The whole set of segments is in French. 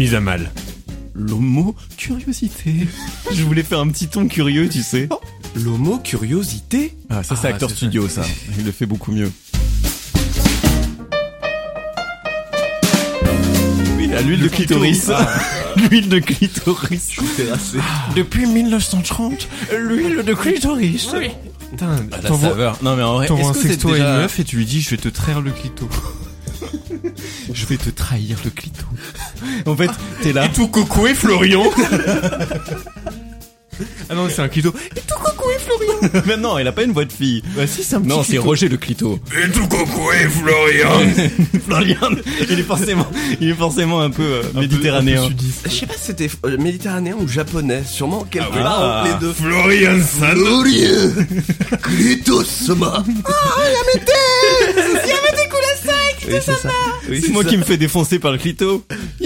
Mise à mal. L'homo curiosité. Je voulais faire un petit ton curieux, tu sais. L'homo curiosité Ah, ça c'est Ah, acteur studio, ça. Il le fait beaucoup mieux. Oui, à l'huile de clitoris. l'huile de clitoris. Depuis 1930, l'huile de clitoris. Putain, Ah, la saveur. Non mais en vrai, est-ce un que c'est sexto à déjà... une meuf et tu lui dis je vais te traire le clito? Je vais te trahir le clito. En fait, t'es là. tout coucou Florian Ah non, c'est un clito. Mais non, elle a pas une voix de fille. Bah si, c'est un petit Non, c'est clito. Roger le clito. Et tout coucou Florian Florian, il est forcément, il est forcément un peu euh, méditerranéen. Je sais pas si c'était euh, méditerranéen ou japonais, sûrement quelque Ah, part ah. entre les deux. Florian San Glorieux Clitosoma Oui, c'est ça. Oui, C'est moi qui me fais défoncer par le clito.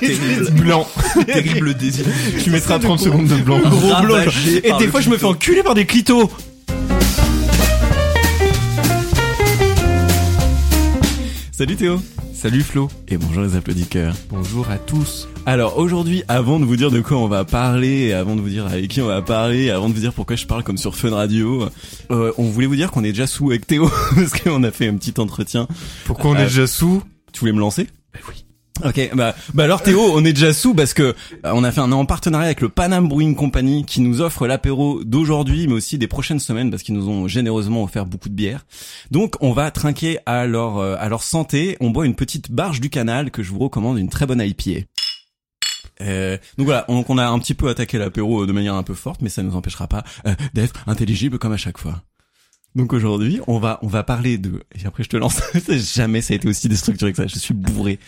Terrible, blanc. terrible désir. Tu mettras 30 secondes de blanc. Gros blanc. Et des fois, je me fais enculer par des clitos. Salut Théo. Salut Flo. Et bonjour les applaudisseurs. Bonjour à tous. Alors aujourd'hui, avant de vous dire de quoi on va parler, avant de vous dire avec qui on va parler, avant de vous dire pourquoi je parle comme sur Fun Radio, euh, on voulait vous dire qu'on est déjà sous avec Théo parce qu'on a fait un petit entretien. Pourquoi on Euh, est déjà sous? Tu voulais me lancer? Oui. Ok, bah, bah alors Théo, on est déjà sous parce que euh, on a fait un en partenariat avec le Panam Brewing Company qui nous offre l'apéro d'aujourd'hui, mais aussi des prochaines semaines parce qu'ils nous ont généreusement offert beaucoup de bière. Donc on va trinquer à leur euh, à leur santé. On boit une petite barge du canal que je vous recommande, une très bonne IPA. Euh, donc voilà, on, on a un petit peu attaqué l'apéro de manière un peu forte, mais ça ne nous empêchera pas euh, d'être intelligible comme à chaque fois. Donc aujourd'hui, on va on va parler de et après je te lance. Jamais ça a été aussi déstructuré que ça. Je suis bourré.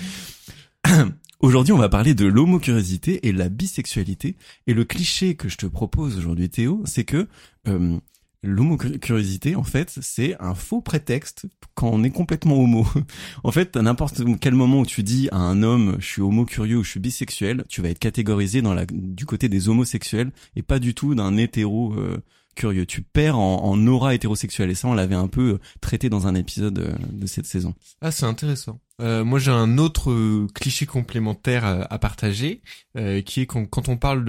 Aujourd'hui, on va parler de l'homocuriosité et la bisexualité. Et le cliché que je te propose aujourd'hui, Théo, c'est que euh, l'homocuriosité, en fait, c'est un faux prétexte quand on est complètement homo. en fait, à n'importe quel moment où tu dis à un homme, je suis homo-curieux ou je suis bisexuel, tu vas être catégorisé dans la, du côté des homosexuels et pas du tout d'un hétéro euh, curieux. Tu perds en, en aura hétérosexuelle. Et ça, on l'avait un peu traité dans un épisode euh, de cette saison. Ah, c'est intéressant. Euh, moi, j'ai un autre euh, cliché complémentaire à, partager, euh, qui est quand, quand on parle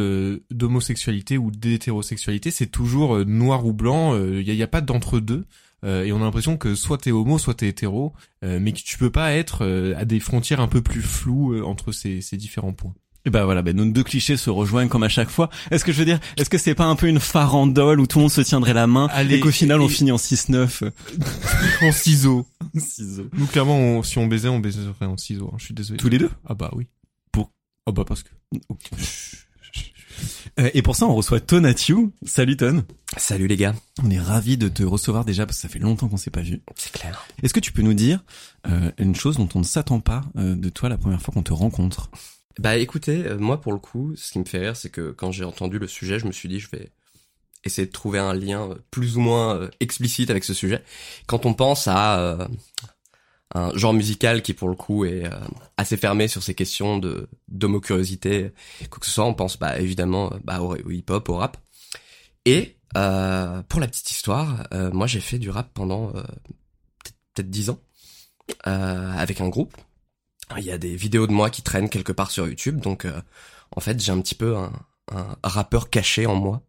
d'homosexualité ou d'hétérosexualité, c'est toujours noir ou blanc. Il n'y a, pas d'entre-deux. Et on a l'impression que soit t'es homo, soit t'es hétéro, mais que tu peux pas être à des frontières un peu plus floues entre ces différents points. Et bah voilà, bah nos deux clichés se rejoignent comme à chaque fois. Est-ce que je veux dire, est-ce que c'est pas un peu une farandole où tout le monde se tiendrait la main Allez, et qu'au final on finit en 6-9 en ciseaux. Ciseaux. Nous, clairement, on- si on baisait, on baiserait en ciseaux. hein, je suis désolé. Tous les deux? Ah bah oui. Pour- Ah bah parce que. Euh, Et pour ça, on reçoit Tonatiuh. Salut Ton. Salut les gars. On est ravis de te recevoir déjà parce que ça fait longtemps qu'on s'est pas vu. C'est clair. Est-ce que tu peux nous dire euh, une chose dont on ne s'attend pas euh, de toi la première fois qu'on te rencontre? Bah écoutez, euh, moi pour le coup, ce qui me fait rire, c'est que quand j'ai entendu le sujet, je me suis dit, je vais essayer de trouver un lien euh, plus ou moins euh, explicite avec ce sujet. Quand on pense à euh, un genre musical qui pour le coup est euh, assez fermé sur ces questions de d'homocuriosité, quoi que ce soit, on pense bah évidemment bah au, hip-hop, au rap. Et euh, pour la petite histoire, moi j'ai fait du rap pendant peut-être dix ans euh, avec un groupe. Il y a des vidéos de moi qui traînent quelque part sur YouTube, donc euh, en fait j'ai un petit peu un, un rappeur caché en moi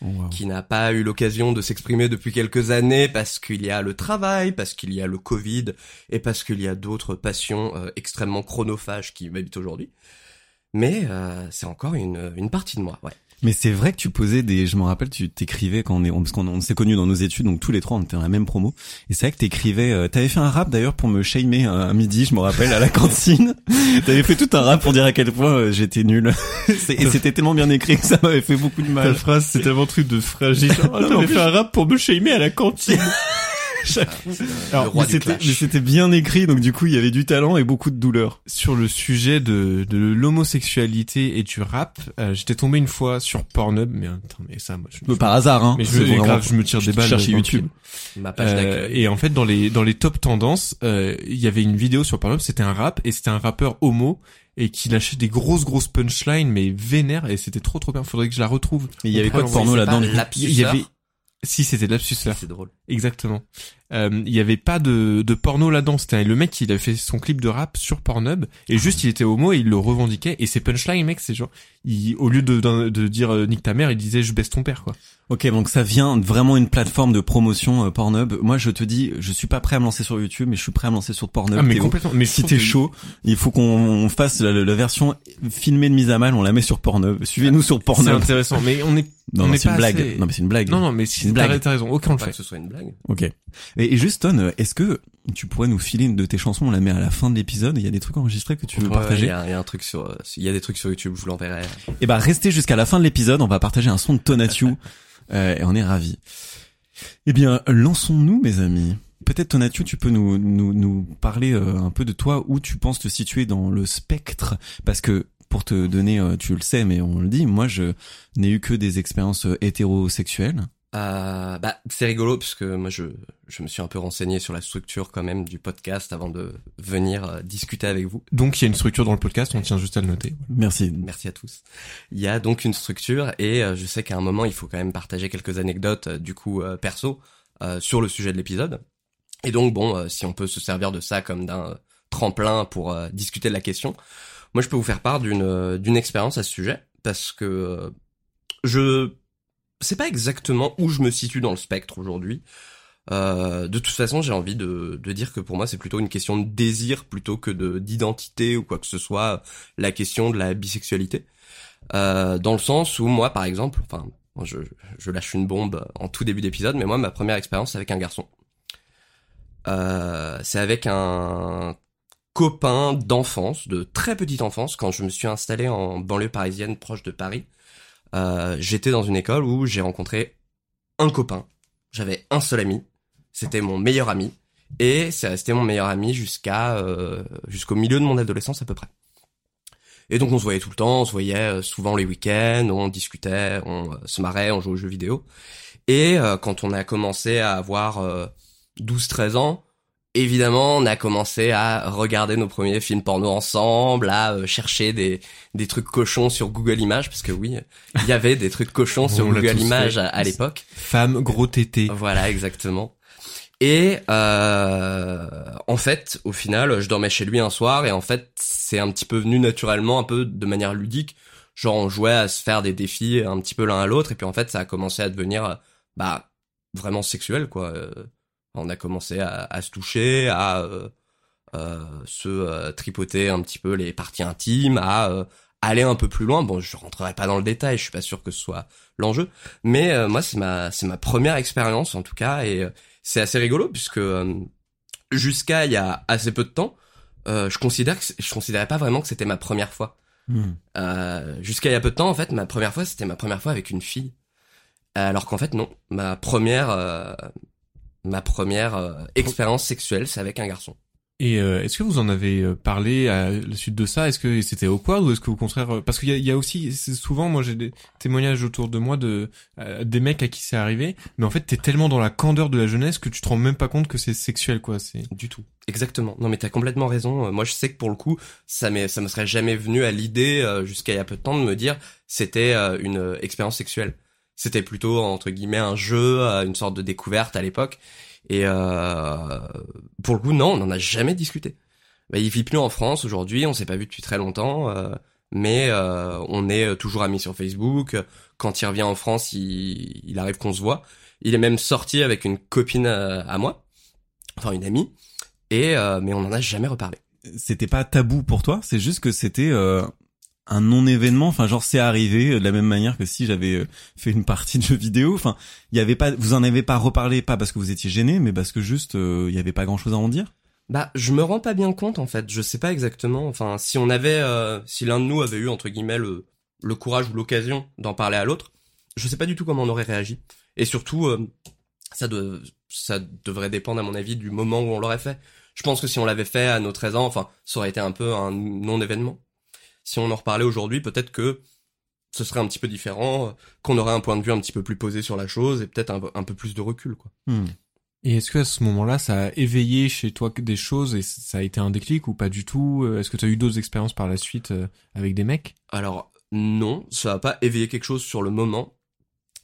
Wow. qui n'a pas eu l'occasion de s'exprimer depuis quelques années parce qu'il y a le travail, parce qu'il y a le Covid et parce qu'il y a d'autres passions euh, extrêmement chronophages qui m'habitent aujourd'hui. Mais euh, c'est encore une, une partie de moi, ouais. Mais c'est vrai que tu posais des, je me rappelle, tu t'écrivais quand on est, parce qu'on on s'est connus dans nos études, donc tous les trois on était dans la même promo. Et c'est vrai que t'écrivais, euh, t'avais fait un rap d'ailleurs pour me shamer euh, à midi, je me rappelle, à la cantine. t'avais fait tout un rap pour dire à quel point euh, j'étais nul. Et c'était tellement bien écrit que ça m'avait fait beaucoup de Ta mal. phrase, c'est tellement truc de fragile. Oh, t'avais fait un rap pour me shamer à la cantine. Roi mais c'était, mais bien écrit, donc du coup il y avait du talent et beaucoup de douleur. Sur le sujet de, de l'homosexualité et du rap, euh, j'étais tombé une fois sur Pornhub, mais attends, mais ça, moi, je, Par hasard, hein. mais je, C'est vraiment- grave, je me tire des balles. le YouTube. Ma page Euh, et en fait, dans les dans les top tendances, euh, il y avait une vidéo sur Pornhub, c'était un rap et c'était un rappeur homo et qui lâchait des grosses grosses punchlines mais vénères et c'était trop trop bien. Faudrait que je la retrouve. Et il y avait quoi de porno là-dedans Il y avait. Si c'était de l'absuseur. C'est drôle. Exactement. Euh, Il y avait pas de, de porno là-dedans. C'était le mec il a fait son clip de rap sur Pornhub et juste il était homo et il le revendiquait. Et ses punchlines, mec, c'est genre, il, au lieu de, de, de dire euh, nique ta mère, il disait je baisse ton père quoi. Ok, donc ça vient vraiment une plateforme de promotion euh, Pornhub. Moi, je te dis, je suis pas prêt à me lancer sur YouTube, mais je suis prêt à me lancer sur Pornhub. Ah mais complètement. Mais Si t'es que- chaud, il faut qu'on on fasse la, la version filmée de mise à mal, on la met sur Pornhub. Suivez-nous sur c'est Pornhub. intéressant. Mais on est Non, on non, c'est une blague. assez- Non, mais c'est une blague. Non non mais C'est si une t'as blague. t'as raison. Aucun le fait. que ce soit une blague. Ok. Et, et juste, Ton, est-ce que tu pourrais nous filer une de tes chansons On la met à la fin de l'épisode. Il y a des trucs enregistrés que tu veux Ouais, partager. y, a il y a un truc sur, euh, il y a des trucs sur YouTube, je vous l'enverrai. Et bah, restez jusqu'à la fin de l'épisode. On va partager un son de Tonatiuh. euh, et on est ravis. Eh bien, lançons-nous, mes amis. Peut-être Tonatiuh, tu peux nous, nous, nous parler euh, un peu de toi, où tu penses te situer dans le spectre, parce que pour te donner, euh, tu le sais, mais on le dit, moi je n'ai eu que des expériences euh, hétérosexuelles. Euh, bah, c'est rigolo parce que moi je, je me suis un peu renseigné sur la structure quand même du podcast avant de venir euh, discuter avec vous. Donc il y a une structure dans le podcast. On tient juste à le noter. Merci. Merci à tous. Il y a donc une structure et euh, je sais qu'à un moment il faut quand même partager quelques anecdotes euh, du coup euh, perso euh, sur le sujet de l'épisode. Et donc bon, euh, si on peut se servir de ça comme d'un euh, tremplin pour euh, discuter de la question, moi je peux vous faire part d'une euh, d'une expérience à ce sujet parce que euh, je sais pas exactement où je me situe dans le spectre aujourd'hui. Euh, de toute façon, j'ai envie de, de dire que pour moi, c'est plutôt une question de désir plutôt que de d'identité ou quoi que ce soit. La question de la bisexualité, euh, dans le sens où moi, par exemple, enfin, je, je lâche une bombe en tout début d'épisode, mais moi, ma première expérience, avec un garçon. Euh, c'est avec un copain d'enfance, de très petite enfance, quand je me suis installé en banlieue parisienne proche de Paris. Euh, j'étais dans une école où j'ai rencontré un copain. J'avais un seul ami. C'était mon meilleur ami. Et c'est resté mon meilleur ami jusqu'à euh, jusqu'au milieu de mon adolescence à peu près. Et donc on se voyait tout le temps, on se voyait euh, souvent les week-ends, on discutait, on euh, se marrait, on jouait aux jeux vidéo. Et euh, quand on a commencé à avoir euh, 12-13 ans, évidemment on a commencé à regarder nos premiers films porno ensemble, à euh, chercher des, des trucs cochons sur Google Images, parce que oui, il y avait des trucs cochons sur On Google Images fait. à, à l'époque. Femme, gros tété. Voilà, exactement. Et euh, en fait, au final, je dormais chez lui un soir et en fait, c'est un petit peu venu naturellement, un peu de manière ludique. Genre, on jouait à se faire des défis un petit peu l'un à l'autre et puis en fait, ça a commencé à devenir, euh, bah, vraiment sexuel, quoi. On a commencé à, à se toucher, à euh, euh, se euh, tripoter un petit peu les parties intimes, à euh, aller un peu plus loin. Bon, je rentrerai pas dans le détail, je suis pas sûr que ce soit l'enjeu, mais euh, moi, c'est ma c'est ma première expérience en tout cas et euh, c'est assez rigolo puisque euh, jusqu'à il y a assez peu de temps, euh, je considère que je considérais pas vraiment que c'était ma première fois. Hmm. Euh, jusqu'à il y a peu de temps, en fait, ma première fois, c'était ma première fois avec une fille. Alors qu'en fait, non. Ma première, euh, ma première euh, expérience sexuelle, c'est avec un garçon. Et euh, est-ce que vous en avez euh, parlé à la suite de ça? Est-ce que c'était awkward ou est-ce que au contraire euh, parce qu'il y a, il y a aussi c'est souvent moi j'ai des témoignages autour de moi de euh, des mecs à qui c'est arrivé mais en fait t'es tellement dans la candeur de la jeunesse que tu te rends même pas compte que c'est sexuel quoi c'est Du tout. Exactement. Non, mais t'as complètement raison. Euh, Moi, je sais que pour le coup, ça m'est, ça me serait jamais venu à l'idée euh, jusqu'à il y a peu de temps de me dire c'était euh, une expérience sexuelle. C'était plutôt entre guillemets un jeu, euh, une sorte de découverte à l'époque. Et euh, pour le coup, non, on n'en a jamais discuté. Bah, il vit plus en France aujourd'hui, on s'est pas vu depuis très longtemps, euh, mais euh, on est toujours amis sur Facebook. Quand il revient en France, il, il arrive qu'on se voit. Il est même sorti avec une copine euh, à moi, enfin une amie, et euh, mais on en a jamais reparlé. C'était pas tabou pour toi, c'est juste que c'était un non-événement Enfin, genre c'est arrivé euh, de la même manière que si j'avais euh, fait une partie de jeu vidéo. Enfin, il y avait pas, vous en avez pas reparlé, pas parce que vous étiez gêné, mais parce que juste euh, il y avait pas grand-chose à en dire? Bah, je me rends pas bien compte en fait. Je sais pas exactement. Enfin, si on avait, euh, si l'un de nous avait eu entre guillemets le, le courage ou l'occasion d'en parler à l'autre, je sais pas du tout comment on aurait réagi. Et surtout, euh, ça, ça devrait dépendre à mon avis du moment où on l'aurait fait. Je pense que si on l'avait fait à nos 13 ans, enfin, ça aurait été un peu un non-événement. Si on en reparlait aujourd'hui, peut-être que ce serait un petit peu différent, euh, qu'on aurait un point de vue un petit peu plus posé sur la chose et peut-être un, un peu plus de recul, quoi. Hmm. Et est-ce que à ce moment-là, ça a éveillé chez toi des choses et ça a été un déclic ou pas du tout Euh, Est-ce que tu as eu d'autres expériences par la suite euh, avec des mecs? Alors non, ça va pas éveiller quelque chose sur le moment,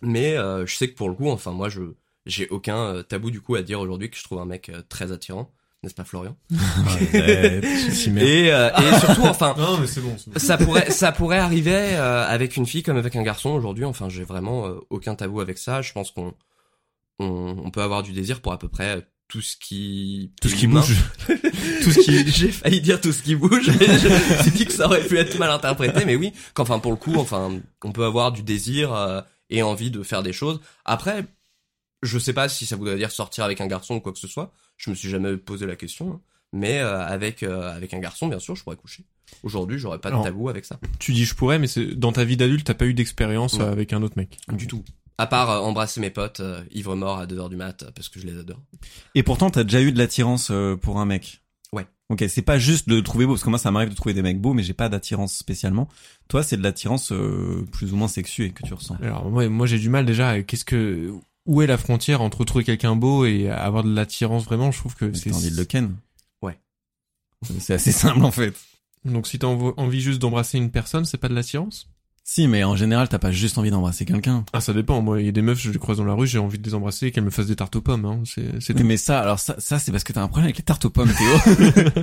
mais euh, je sais que pour le coup, enfin moi je j'ai aucun tabou du coup à dire aujourd'hui que je trouve un mec très attirant, n'est-ce pas Florian. Et, euh, et surtout enfin Non, mais c'est bon. c'est bon. ça pourrait ça pourrait arriver euh, avec une fille comme avec un garçon aujourd'hui. Enfin j'ai vraiment euh, aucun tabou avec ça. Je pense qu'on on, on peut avoir du désir pour à peu près tout ce qui Tout ce qui humain. bouge. tout ce qui. J'ai failli dire tout ce qui bouge, mais je me suis dit que ça aurait pu être mal interprété, mais oui, qu'enfin pour le coup, enfin, on peut avoir du désir euh, et envie de faire des choses. Après, je sais pas si ça voudrait dire sortir avec un garçon ou quoi que ce soit. Je me suis jamais posé la question, hein. mais euh, avec euh, avec un garçon, bien sûr, je pourrais coucher. Aujourd'hui, j'aurais pas de Alors, tabou avec ça, Tu dis je pourrais, mais c'est dans ta vie d'adulte, t'as pas eu d'expérience euh, avec un autre mec? du tout. À part euh, embrasser mes potes euh, ivre mort à 2h du mat parce que je les adore. Et pourtant, t'as déjà eu de l'attirance euh, pour un mec? Ouais. Ok, c'est pas juste de le trouver beau, parce que moi, ça m'arrive de trouver des mecs beaux, mais j'ai pas d'attirance spécialement. Toi, c'est de l'attirance euh, plus ou moins sexuée que tu ressens. Alors moi, moi j'ai du mal déjà. à- Qu'est-ce que où est la frontière entre trouver quelqu'un beau et avoir de l'attirance vraiment Je trouve que c'est T'as envie de le ken Ouais. C'est assez simple en fait. donc si t'as env- envie juste d'embrasser une personne, c'est pas de l'attirance? Si, mais en général, t'as pas juste envie d'embrasser quelqu'un. Ah ça dépend. Moi, il y a des meufs, je les croise dans la rue, j'ai envie de les embrasser et qu'elles me fassent des tartes aux pommes. Hein. C'est c'est mais ça, alors ça, ça c'est parce que t'as un problème avec les tartes aux pommes, Théo.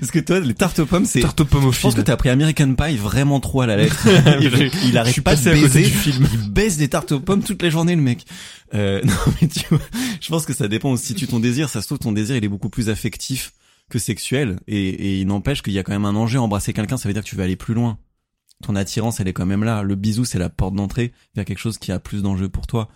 parce que toi, les tartes aux pommes, c'est. Tartes aux pommes au Je pense que t'as appris American Pie vraiment trop à la lettre. il, il arrête pas de baiser. du film. Il baisse des tartes aux pommes toute la journée, le mec. Euh, non, mais tu vois, je pense que ça dépend aussi de ton désir. Ça se trouve, ton désir, il est beaucoup plus affectif que sexuel. Et, et il n'empêche qu'il y a quand même un enjeu. Embrasser quelqu'un, ça veut dire que tu veux aller plus loin. Ton attirance, elle est quand même là. Le bisou, c'est la porte d'entrée vers quelque chose qui a plus d'enjeu pour toi.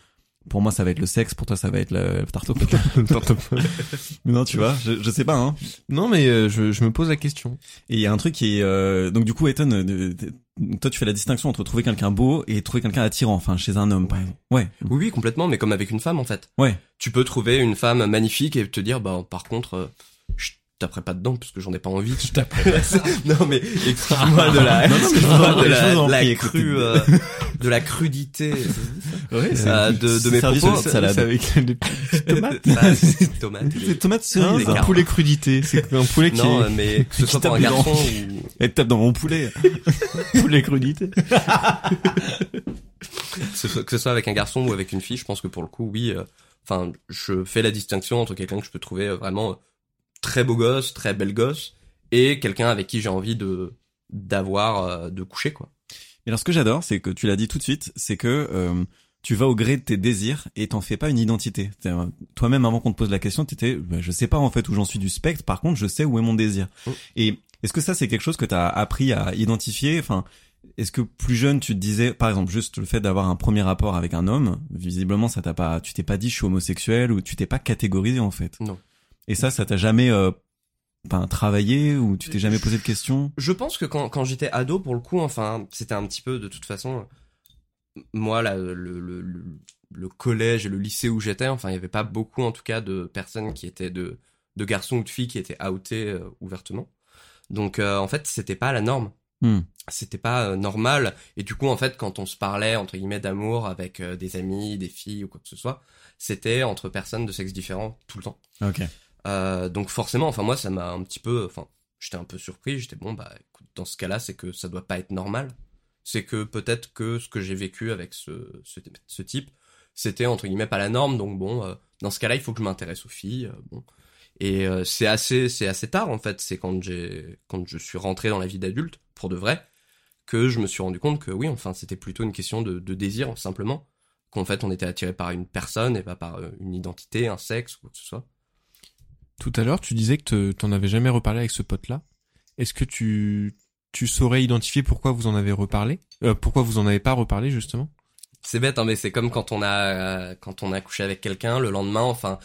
Pour moi, ça va être le sexe. Pour toi, ça va être la tarte. Mais non, tu vois, je, je sais pas, hein. non mais euh, je, je me pose la question. Et il y a un truc qui est euh, donc du coup Ethan, euh, de- de- toi tu fais la distinction entre trouver quelqu'un beau et trouver quelqu'un attirant, enfin chez un homme par exemple. Ouais. Oui, oui, complètement, mais comme avec une femme en fait. Ouais. Tu peux trouver une femme magnifique et te dire, bah par contre, euh, taperai pas dedans parce que j'en ai pas envie. Je taperai pas ça. Non mais excuse-moi de la, Non, non, excuse-moi de la, de la crue, euh, de la crudité Ouais, euh, de, de mes propos. sur une salade. C'est avec des petites tomates. Ah, c'est un poulet crudité. C'est un poulet qui Non, mais que ce soit pour un garçon ou Elle tape dans mon poulet. poulet crudité. que ce soit- avec un garçon ou avec une fille, je pense que pour le coup, oui. euh, Enfin, je fais la distinction entre quelqu'un que je peux trouver euh, vraiment euh, très beau gosse, très belle gosse, et quelqu'un avec qui j'ai envie de d'avoir, euh, de coucher quoi. Et alors ce que j'adore, c'est que tu l'as dit tout de suite, c'est que euh, tu vas au gré de tes désirs et t'en fais pas une identité. Toi-même, avant qu'on te pose la question, t'étais, bah, je sais pas en fait où j'en suis du spectre. Par contre, je sais où est mon désir. Mm. Et est-ce que ça, c'est quelque chose que t'as appris à identifier? Enfin, est-ce que plus jeune, tu te disais, par exemple, juste le fait d'avoir un premier rapport avec un homme, visiblement, ça t'a pas, tu t'es pas dit je suis homosexuel ou tu t'es pas catégorisé en fait? Non. Et ça, ça t'a jamais, euh, enfin, travaillé ou tu t'es jamais posé de questions? Je pense que quand, quand j'étais ado, pour le coup, enfin, c'était un petit peu de toute façon, moi, là, le, le, le, le collège et le lycée où j'étais, enfin, il y avait pas beaucoup, en tout cas, de personnes qui étaient de, de garçons ou de filles qui étaient outés euh, ouvertement. Donc, euh, en fait, c'était pas la norme. Hmm. C'était pas euh, normal. Et du coup, en fait, quand on se parlait, entre guillemets, d'amour avec des amis, des filles ou quoi que ce soit, c'était entre personnes de sexe différent tout le temps. Ok. Euh, donc forcément, enfin moi, ça m'a un petit peu, enfin, j'étais un peu surpris. J'étais bon, bah, écoute, dans ce cas-là, c'est que ça doit pas être normal. C'est que peut-être que ce que j'ai vécu avec ce, ce, type, c'était entre guillemets pas la norme. Donc bon, euh, dans ce cas-là, il faut que je m'intéresse aux filles. euh, bon, et c'est assez, c'est assez tard en fait. C'est quand j'ai, quand je suis rentré dans la vie d'adulte pour de vrai, que je me suis rendu compte que oui, enfin, c'était plutôt une question de, de désir simplement. Qu'en fait, on était attiré par une personne et pas par une identité, un sexe ou quoi que ce soit. Tout à l'heure, tu disais que te- t'en avais jamais reparlé avec ce pote-là. Est-ce que tu tu saurais identifier pourquoi vous en avez reparlé, euh, pourquoi vous en avez pas reparlé justement? C'est bête, hein, mais c'est comme quand on a euh, quand on a couché avec quelqu'un le lendemain. Enfin,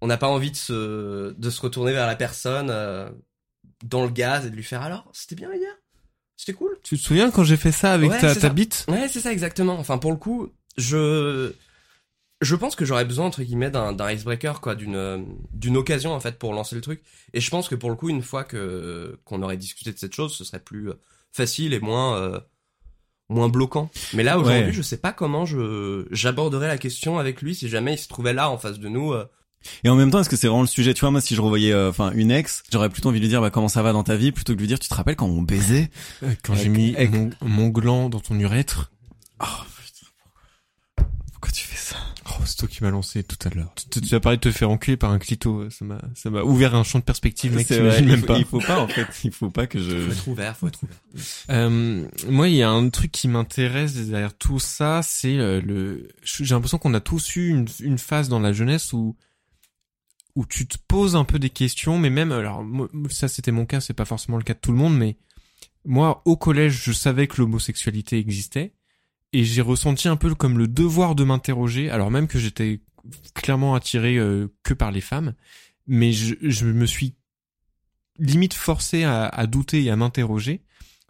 on n'a pas envie de se de se retourner vers la personne euh, dans le gaz et de lui faire alors c'était bien hier, c'était cool? Tu te souviens quand j'ai fait ça avec Ouais, ta, ta ça. bite? Ouais, c'est ça exactement. Enfin, pour le coup, je je pense que j'aurais besoin entre guillemets d'un d'un icebreaker quoi, d'une euh, d'une occasion en fait pour lancer le truc. Et je pense que pour le coup, une fois que qu'on aurait discuté de cette chose, ce serait plus euh, facile et moins euh, moins bloquant. Mais là aujourd'hui, Ouais. je sais pas comment je j'aborderais la question avec lui si jamais il se trouvait là en face de nous. euh. Et en même temps, est-ce que c'est vraiment le sujet? Tu vois, moi, si je revoyais, euh, enfin, une ex, j'aurais plutôt envie de lui dire, bah, comment ça va dans ta vie, plutôt que de lui dire, tu te rappelles quand on baisait? Quand j'ai mis avec- mon, mon gland dans ton urètre? Ça Oh, c'est toi qui m'as lancé tout à l'heure. Tu, tu as parlé de te faire enculer par un clito. Ça m'a, ça m'a ouvert un champ de perspective, mec. Vrai, il même faut, pas. il faut pas, en fait, il faut pas que je. Faut être ouvert, faut être ouvert. Euh, moi, il y a un truc qui m'intéresse derrière tout ça, c'est euh, le. J'ai l'impression qu'on a tous eu une, une phase dans la jeunesse où où tu te poses un peu des questions, mais même alors moi, ça c'était mon cas, c'est pas forcément le cas de tout le monde, mais moi au collège, je savais que l'homosexualité existait et j'ai ressenti un peu comme le devoir de m'interroger, alors même que j'étais clairement attiré euh, que par les femmes, mais je, je me suis limite forcé à, à douter et à m'interroger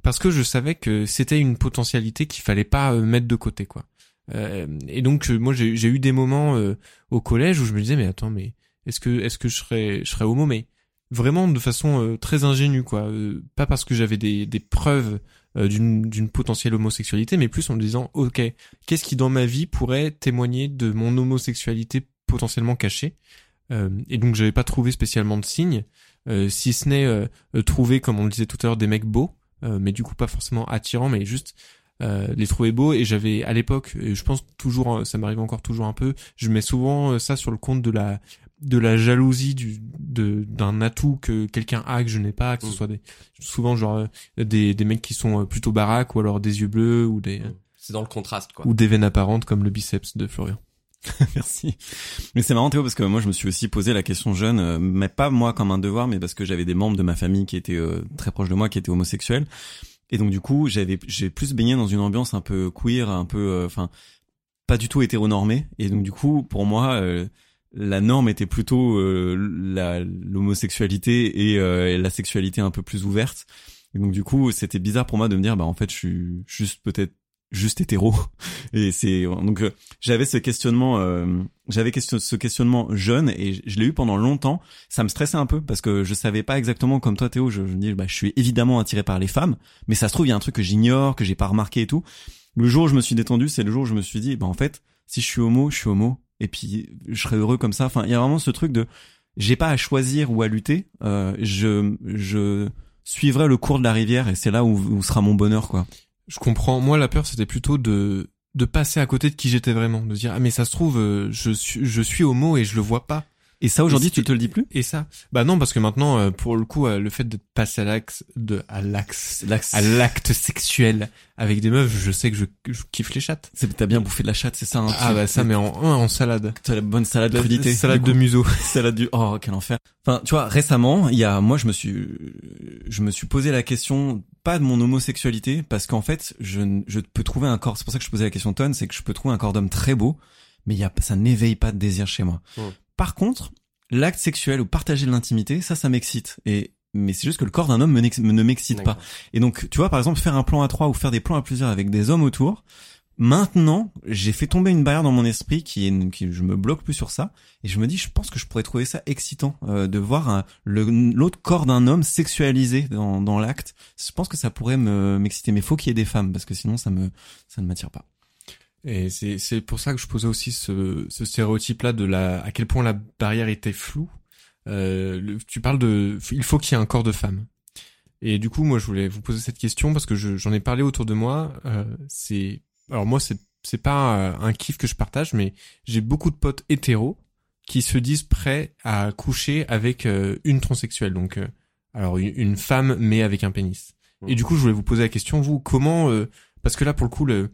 parce que je savais que c'était une potentialité qu'il fallait pas euh, mettre de côté quoi. Euh, et donc euh, moi j'ai eu des moments euh, au collège où je me disais mais attends mais est-ce que est-ce que je serais je serais homo mais vraiment de façon euh, très ingénue quoi. Pas parce que j'avais des des preuves euh, d'une potentielle homosexualité mais plus en me disant OK qu'est-ce qui dans ma vie pourrait témoigner de mon homosexualité potentiellement cachée? Euh, et donc j'avais pas trouvé spécialement de signes euh, si ce n'est euh, trouver comme on le disait tout à l'heure des mecs beaux euh, mais du coup pas forcément attirants mais juste les trouver beaux. Et j'avais à l'époque je pense toujours euh, ça m'arrive encore toujours un peu je mets souvent ça sur le compte de la de la jalousie du de d'un atout que quelqu'un a que je n'ai pas que ce Mm. soit des souvent genre euh, des des mecs qui sont euh, plutôt baraques ou alors des yeux bleus ou des C'est dans le contraste quoi. ou des veines apparentes comme le biceps de Florian Merci. Mais c'est marrant Théo parce que moi je me suis aussi posé la question jeune, euh, mais pas moi comme un devoir, mais parce que j'avais des membres de ma famille qui étaient euh, très proches de moi, qui étaient homosexuels. Et donc du coup j'avais j'ai plus baigné dans une ambiance un peu queer, un peu, euh, enfin pas du tout hétéronormée. Et donc du coup pour moi euh, la norme était plutôt euh, l'homosexualité et, euh, et la sexualité un peu plus ouverte. Et donc du coup c'était bizarre pour moi de me dire bah en fait je suis juste peut-être juste hétéro. Et c'est donc euh, j'avais ce questionnement, euh, j'avais ce questionnement jeune et je, je l'ai eu pendant longtemps. Ça me stressait un peu parce que je savais pas exactement comme toi Théo. Je, je me dis bah je suis évidemment attiré par les femmes, mais ça se trouve il y a un truc que j'ignore, que j'ai pas remarqué et tout. Le jour où je me suis détendu, c'est le jour où je me suis dit bah en fait si je suis homo, je suis homo et puis je serais heureux comme ça. Enfin il y a vraiment ce truc de j'ai pas à choisir ou à lutter. Euh, je je suivrai le cours de la rivière et c'est là où, où sera mon bonheur quoi. je comprends moi la peur c'était plutôt de de passer à côté de qui j'étais vraiment de dire ah mais ça se trouve euh, je suis je suis homo et je le vois pas Et ça aujourd'hui tu te le dis plus? Et ça? Bah non parce que maintenant euh, pour le coup euh, le fait de passer à l'axe de à l'axe à l'acte sexuel avec des meufs je sais que je, je kiffe les chattes C'est t'as bien bouffé de la chatte, c'est ça. Hein, ah bah ça mais en en salade T'as la bonne salade de La crudité. salade de museau salade du. Oh quel enfer. Enfin, tu vois, récemment, il y a, moi, je me suis, je me suis posé la question pas de mon homosexualité parce qu'en fait, je, je peux trouver un corps. C'est pour ça que je posais la question de Ton, c'est que je peux trouver un corps d'homme très beau, mais il y a, ça n'éveille pas de désir chez moi. Par contre, l'acte sexuel ou partager de l'intimité, ça, ça m'excite. Et mais c'est juste que le corps d'un homme me ne m'excite pas. Et donc, tu vois, par exemple, faire un plan à trois ou faire des plans à plusieurs avec des hommes autour. Maintenant, j'ai fait tomber une barrière dans mon esprit qui est, qui je me bloque plus sur ça, et je me dis, je pense que je pourrais trouver ça excitant euh, de voir le- l'autre corps d'un homme sexualisé dans, dans l'acte. Je pense que ça pourrait me m'exciter, mais faut qu'il y ait des femmes parce que sinon ça me ça ne m'attire pas. Et c'est c'est pour ça que je posais aussi ce, ce stéréotype-là de la à quel point la barrière était floue. Euh, le- tu parles de il faut qu'il y ait un corps de femme. Et du coup, moi, je voulais vous poser cette question parce que je- j'en ai parlé autour de moi. Euh, c'est alors moi, c'est c'est pas euh, un kiff que je partage, mais j'ai beaucoup de potes hétéros qui se disent prêts à coucher avec euh, une transsexuelle, donc euh, alors une, une femme mais avec un pénis. Et du coup, je voulais vous poser la question, vous, comment euh, parce que là, pour le coup, le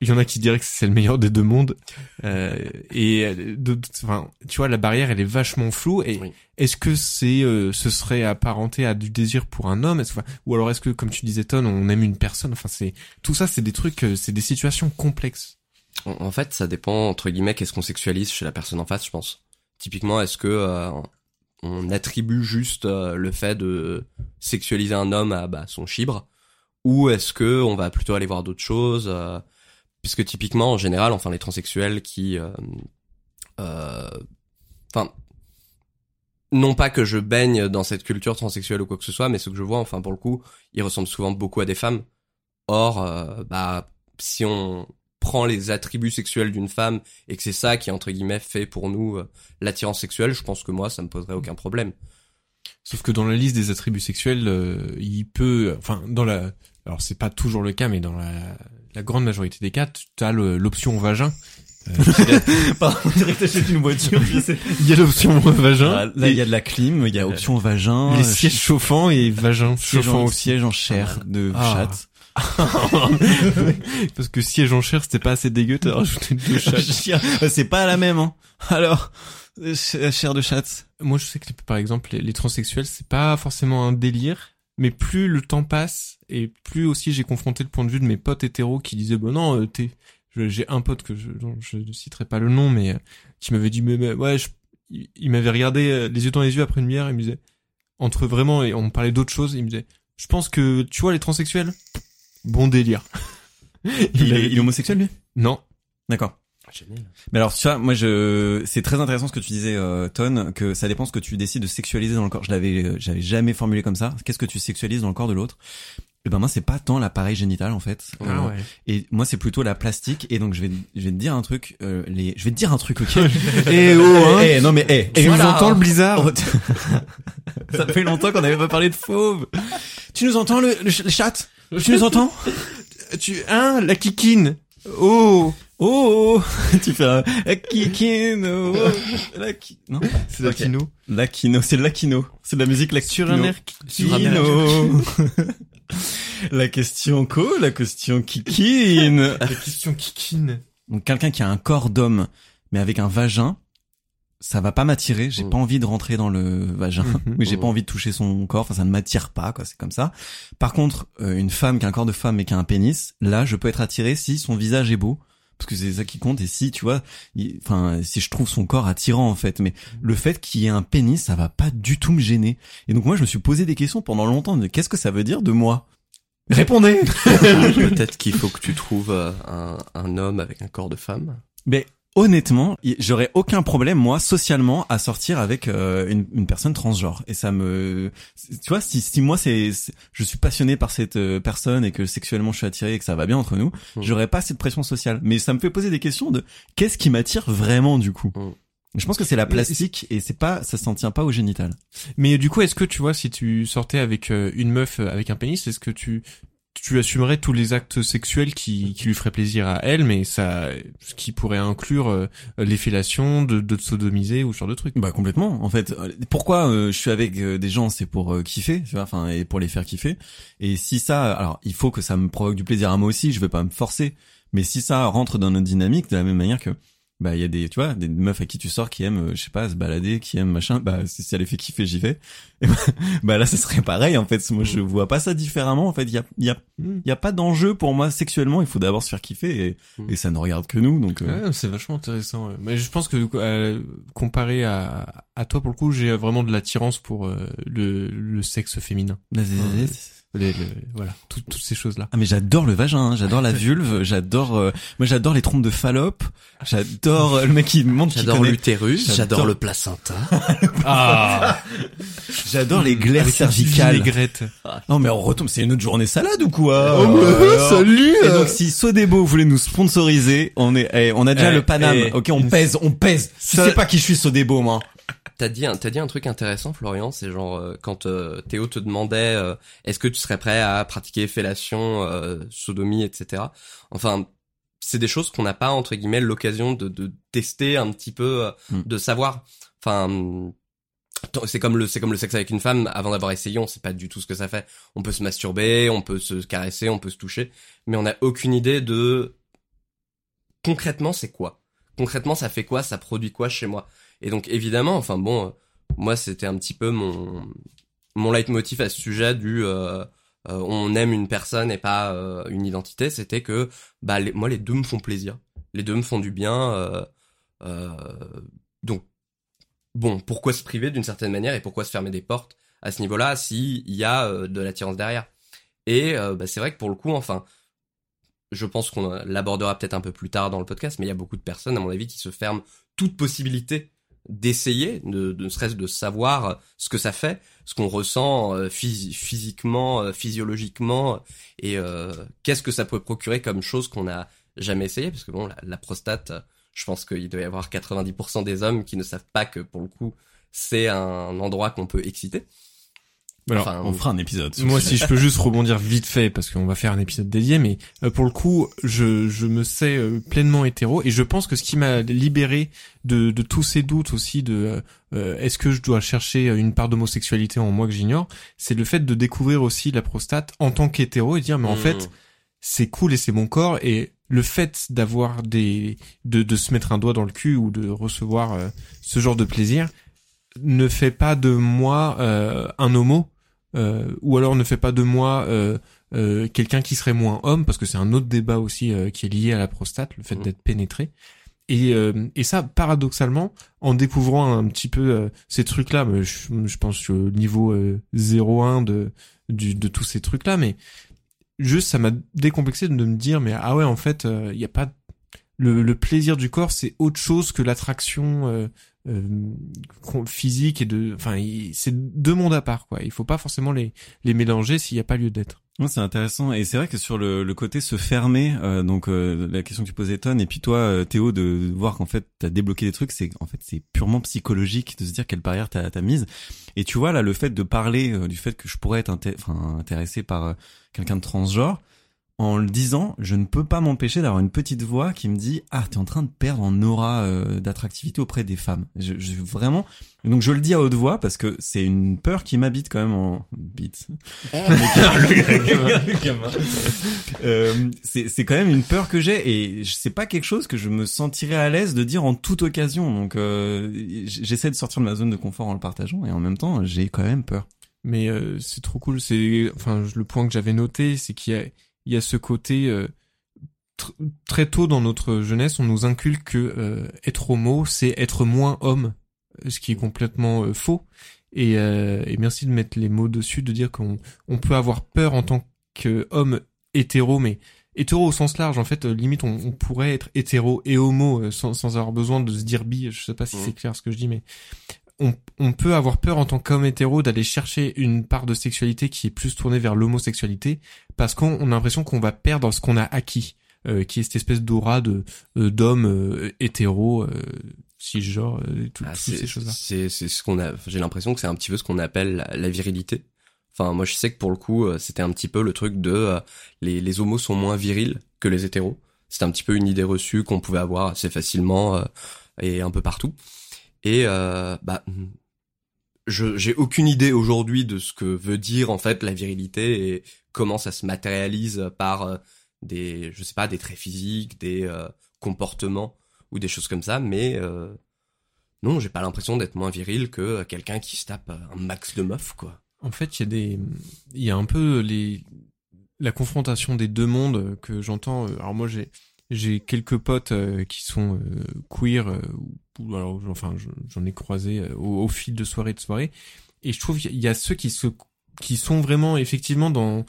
il y en a qui diraient que c'est le meilleur des deux mondes. Euh, et euh, de- enfin, tu vois, la barrière, elle est vachement floue. Et Oui. est-ce que c'est, euh, ce serait apparenté à du désir pour un homme? Ou alors est-ce que, comme tu disais, Ton, on aime une personne? Enfin, c'est tout ça, c'est des trucs, euh, c'est des situations complexes. En en fait, ça dépend entre guillemets qu'est-ce qu'on sexualise chez la personne en face, je pense. Typiquement, est-ce que euh, on attribue juste euh, le fait de sexualiser un homme à bah, son chibre, ou est-ce que on va plutôt aller voir d'autres choses euh, Puisque typiquement, en général, enfin les transsexuels qui, euh, euh, enfin, non pas que je baigne dans cette culture transsexuelle ou quoi que ce soit, mais ce que je vois, enfin pour le coup, ils ressemblent souvent beaucoup à des femmes. Or, euh, bah si on prend les attributs sexuels d'une femme et que c'est ça qui entre guillemets fait pour nous l'attirance sexuelle, je pense que moi ça me poserait aucun problème. Sauf que dans la liste des attributs sexuels, il peut, enfin, dans la, alors c'est pas toujours le cas, mais dans la, la grande majorité des cas, tu as l'option vagin. Euh, Pardon, on dirait que t'achètes une voiture, je sais. il y a l'option vagin. Ah, Là, il y a de la clim, il y a option vagin, les euh, sièges chauffants et vagin siège chauffant en, aussi. siège en chair de Ah. chatte. Parce que siège en chair, c'était pas assez dégueu, t'as rajouté deux chats. C'est pas la même, hein. Alors, euh, ch- chair de chatte. Moi, je sais que par exemple, les, les transsexuels, c'est pas forcément un délire, mais plus le temps passe et plus aussi j'ai confronté le point de vue de mes potes hétéros qui disaient bon non, euh, t'es, j'ai un pote que je, dont je ne citerai pas le nom, mais euh, qui m'avait dit mais, mais, ouais, je- il, m'avait regardé euh, les yeux dans les yeux après une bière, il me disait entre vraiment et on parlait d'autres choses, il me disait je pense que tu vois les transsexuels, bon délire. Il, est, il est homosexuel, lui? Non. D'accord. Génial. Mais alors, tu vois, moi, je, c'est très intéressant ce que tu disais, euh, Ton, que ça dépend ce que tu décides de sexualiser dans le corps. Je l'avais, euh, j'avais jamais formulé comme ça. Qu'est-ce que tu sexualises dans le corps de l'autre? Et ben moi, c'est pas tant l'appareil génital en fait. Ah Euh, ouais. Et moi, c'est plutôt la plastique. Et donc, je vais, je vais te dire un truc. Euh, les, je vais te dire un truc, ok? Eh oh, hein? Eh, non mais eh. Tu nous entends le blizzard? Oh, Ça fait longtemps qu'on n'avait pas parlé de fauve. Tu nous entends le, le, ch- le chat? Tu nous entends? Tu hein la kikine? Oh Oh, tu fais un Lakino, Laki- non C'est la Ok. kino. Lakino, c'est c'est de la musique Lakino. Sur un air Kino. la question co, la question kikine. La question kikine. Donc quelqu'un qui a un corps d'homme mais avec un vagin, ça va pas m'attirer. J'ai Mm. pas envie de rentrer dans le vagin. Mhm. Oui, j'ai pas envie de toucher son corps. Enfin, ça ne m'attire pas, quoi. C'est comme ça. Par contre, euh, une femme qui a un corps de femme et qui a un pénis, là, je peux être attiré si son visage est beau. Parce que c'est ça qui compte. Et si, tu vois, il- enfin, si je trouve son corps attirant, en fait. Mais le fait qu'il y ait un pénis, ça va pas du tout me gêner. Et donc, moi, je me suis posé des questions pendant longtemps. de Qu'est-ce que ça veut dire de moi? Répondez! Peut-être qu'il faut que tu trouves euh, un, un homme avec un corps de femme. Mais honnêtement, j'aurais aucun problème moi socialement à sortir avec euh, une, une personne transgenre. Et ça me, tu vois, si, si moi c'est, je suis passionné par cette euh, personne et que sexuellement je suis attiré et que ça va bien entre nous, Mm. j'aurais pas cette pression sociale. Mais ça me fait poser des questions de qu'est-ce qui m'attire vraiment du coup? Mm. Je pense que c'est la plastique et c'est pas, ça s'en tient pas au génital. Mais du coup, est-ce que tu vois, si tu sortais avec euh, une meuf euh, avec un pénis, est-ce que tu tu assumerais tous les actes sexuels qui, lui feraient plaisir à elle, mais ça, ce qui pourrait inclure euh, les fellations, de, de sodomiser ou ce genre de trucs. Bah complètement. En fait, Euh, pourquoi euh, je suis avec euh, des gens, c'est pour kiffer, tu vois, enfin et pour les faire kiffer. Et si ça, alors il faut que ça me provoque du plaisir à moi aussi. Je vais pas me forcer. Mais si ça rentre dans notre dynamique de la même manière que bah il y a des tu vois des meufs à qui tu sors qui aiment euh, je sais pas se balader qui aiment machin bah si ça les fait kiffer j'y vais et bah, bah là ce serait pareil en fait moi je vois pas ça différemment en fait il y a il y a Mm. il y a pas d'enjeu pour moi sexuellement il faut d'abord se faire kiffer et, Mm. et ça ne regarde que nous donc euh, Ouais, c'est vachement intéressant. ouais. Mais je pense que euh, comparé à, à toi, pour le coup, j'ai vraiment de l'attirance pour euh, le, le sexe féminin. vas-y, Les- voilà, tout- toutes ces choses-là. Ah mais j'adore le vagin, hein, j'adore la vulve, j'adore euh, moi j'adore les trompes de Fallope, j'adore euh, le mec qui montre qu'il J'adore l'utérus, J'adore. le placenta. Ah, j'adore les glaires Avec cervicales. Non mais on retombe, c'est une autre journée salade ou quoi Oh, Alors salut Et donc si Sodebo voulait nous sponsoriser, on est eh, on a déjà Eh, le Paname. eh, OK, on pèse, on pèse. Tu Ça- sais pas qui je suis Sodebo moi. T'as dit, un- t'as dit un truc intéressant, Florian, c'est genre euh, quand euh, Théo te demandait euh, est-ce que tu serais prêt à pratiquer fellation, euh, sodomie, etc. Enfin, c'est des choses qu'on n'a pas entre guillemets l'occasion de, de tester un petit peu, euh, Mm. de savoir. Enfin, c'est comme le c'est comme le sexe avec une femme. Avant d'avoir essayé, on sait pas du tout ce que ça fait. On peut se masturber, on peut se caresser, on peut se toucher, mais on n'a aucune idée de concrètement, c'est quoi Concrètement, ça fait quoi Ça produit quoi chez moi Et donc, évidemment, enfin bon, euh, moi, c'était un petit peu mon mon leitmotiv à ce sujet du euh, euh, on aime une personne et pas une identité. C'était que bah les- moi, les deux me font plaisir. Les deux me font du bien. donc bon, pourquoi se priver d'une certaine manière et pourquoi se fermer des portes à ce niveau-là s'il y a de l'attirance derrière? Et bah, c'est vrai que pour le coup, enfin, je pense qu'on l'abordera peut-être un peu plus tard dans le podcast, mais il y a beaucoup de personnes, à mon avis, qui se ferment toute possibilité d'essayer, de, de ne serait-ce de savoir ce que ça fait, ce qu'on ressent euh, phys- physiquement, euh, physiologiquement, et euh, qu'est-ce que ça peut procurer comme chose qu'on n'a jamais essayé, parce que bon, la, la prostate, euh, je pense qu'il doit y avoir 90% des hommes qui ne savent pas que pour le coup, c'est un endroit qu'on peut exciter. Alors, Enfin, On fera un épisode. Moi, si je peux juste rebondir vite fait, parce qu'on va faire un épisode dédié, mais euh, pour le coup, je, je me sais euh, pleinement hétéro, et je pense que ce qui m'a libéré de, de tous ces doutes aussi de euh, euh, est-ce que je dois chercher une part d'homosexualité en moi que j'ignore, c'est le fait de découvrir aussi la prostate en tant qu'hétéro et dire mais en Mmh. fait c'est cool et c'est mon corps et le fait d'avoir des de, de se mettre un doigt dans le cul ou de recevoir euh, ce genre de plaisir ne fait pas de moi euh, un homo euh, ou alors ne fait pas de moi euh, euh, quelqu'un qui serait moins homme parce que c'est un autre débat aussi euh, qui est lié à la prostate le fait Mhm. d'être pénétré et, euh, et ça paradoxalement en découvrant un petit peu euh, ces trucs là je, je pense au niveau euh, 0,1 de du, de tous ces trucs là mais juste ça m'a décomplexé de me dire mais ah ouais en fait il y a pas le, le plaisir du corps c'est autre chose que l'attraction euh, physique et de enfin c'est deux mondes à part quoi. Il faut pas forcément les les mélanger s'il y a pas lieu d'être. C'est intéressant. Et c'est vrai que sur le, le côté se fermer, euh, donc euh, la question que tu posais Ton et puis toi euh, Théo de voir qu'en fait t'as débloqué des trucs, c'est en fait c'est purement psychologique de se dire quelle barrière t'as t'as mise. Et tu vois là le fait de parler euh, du fait que je pourrais être intéressé par euh, quelqu'un de transgenre, en le disant, je ne peux pas m'empêcher d'avoir une petite voix qui me dit ah t'es en train de perdre en aura euh, d'attractivité auprès des femmes. Je, je vraiment donc je le dis à haute voix parce que c'est une peur qui m'habite quand même en bite. Le gamin. Euh, c'est c'est quand même une peur que j'ai et je- c'est pas quelque chose que je me sentirais à l'aise de dire en toute occasion. Donc euh, j'essaie de sortir de ma zone de confort en le partageant et en même temps j'ai quand même peur. mais euh, c'est trop cool c'est enfin le point que j'avais noté c'est qu'il y a il y a ce côté euh, tr- très tôt dans notre jeunesse on nous inculque que euh, être homo c'est être moins homme ce qui est complètement euh, faux. Et, euh, et merci de mettre les mots dessus de dire qu'on on peut avoir peur en tant qu'homme hétéro mais hétéro au sens large en fait euh, limite on, on pourrait être hétéro et homo euh, sans, sans avoir besoin de se dire bi. Je sais pas si Mhm. c'est clair ce que je dis mais on, on peut avoir peur en tant qu'homme hétéro d'aller chercher une part de sexualité qui est plus tournée vers l'homosexualité parce qu'on on a l'impression qu'on va perdre ce qu'on a acquis, euh, qui est cette espèce d'aura de euh, d'homme euh, hétéro, euh, cisgenre, euh, tout- Ah, toutes c'est ces choses-là. c'est c'est ce qu'on a j'ai l'impression que c'est un petit peu ce qu'on appelle la, la virilité. Enfin moi je sais que pour le coup euh, c'était un petit peu le truc de euh, les les homos sont moins virils que les hétéros. C'était un petit peu une idée reçue qu'on pouvait avoir assez facilement euh, et un peu partout et euh, bah j'ai aucune idée aujourd'hui de ce que veut dire en fait la virilité et comment ça se matérialise par euh, des je sais pas des traits physiques des euh, comportements ou des choses comme ça mais non, j'ai pas l'impression d'être moins viril que quelqu'un qui se tape un max de meufs, quoi. En fait, il y a des, il y a un peu les, la confrontation des deux mondes que j'entends. Alors moi, j'ai, j'ai quelques potes qui sont queer, ou, alors, enfin, je- j'en ai croisé euh, au, au fil de soirée de soirée, et je trouve qu'il y a ceux qui se, qui sont vraiment effectivement dans,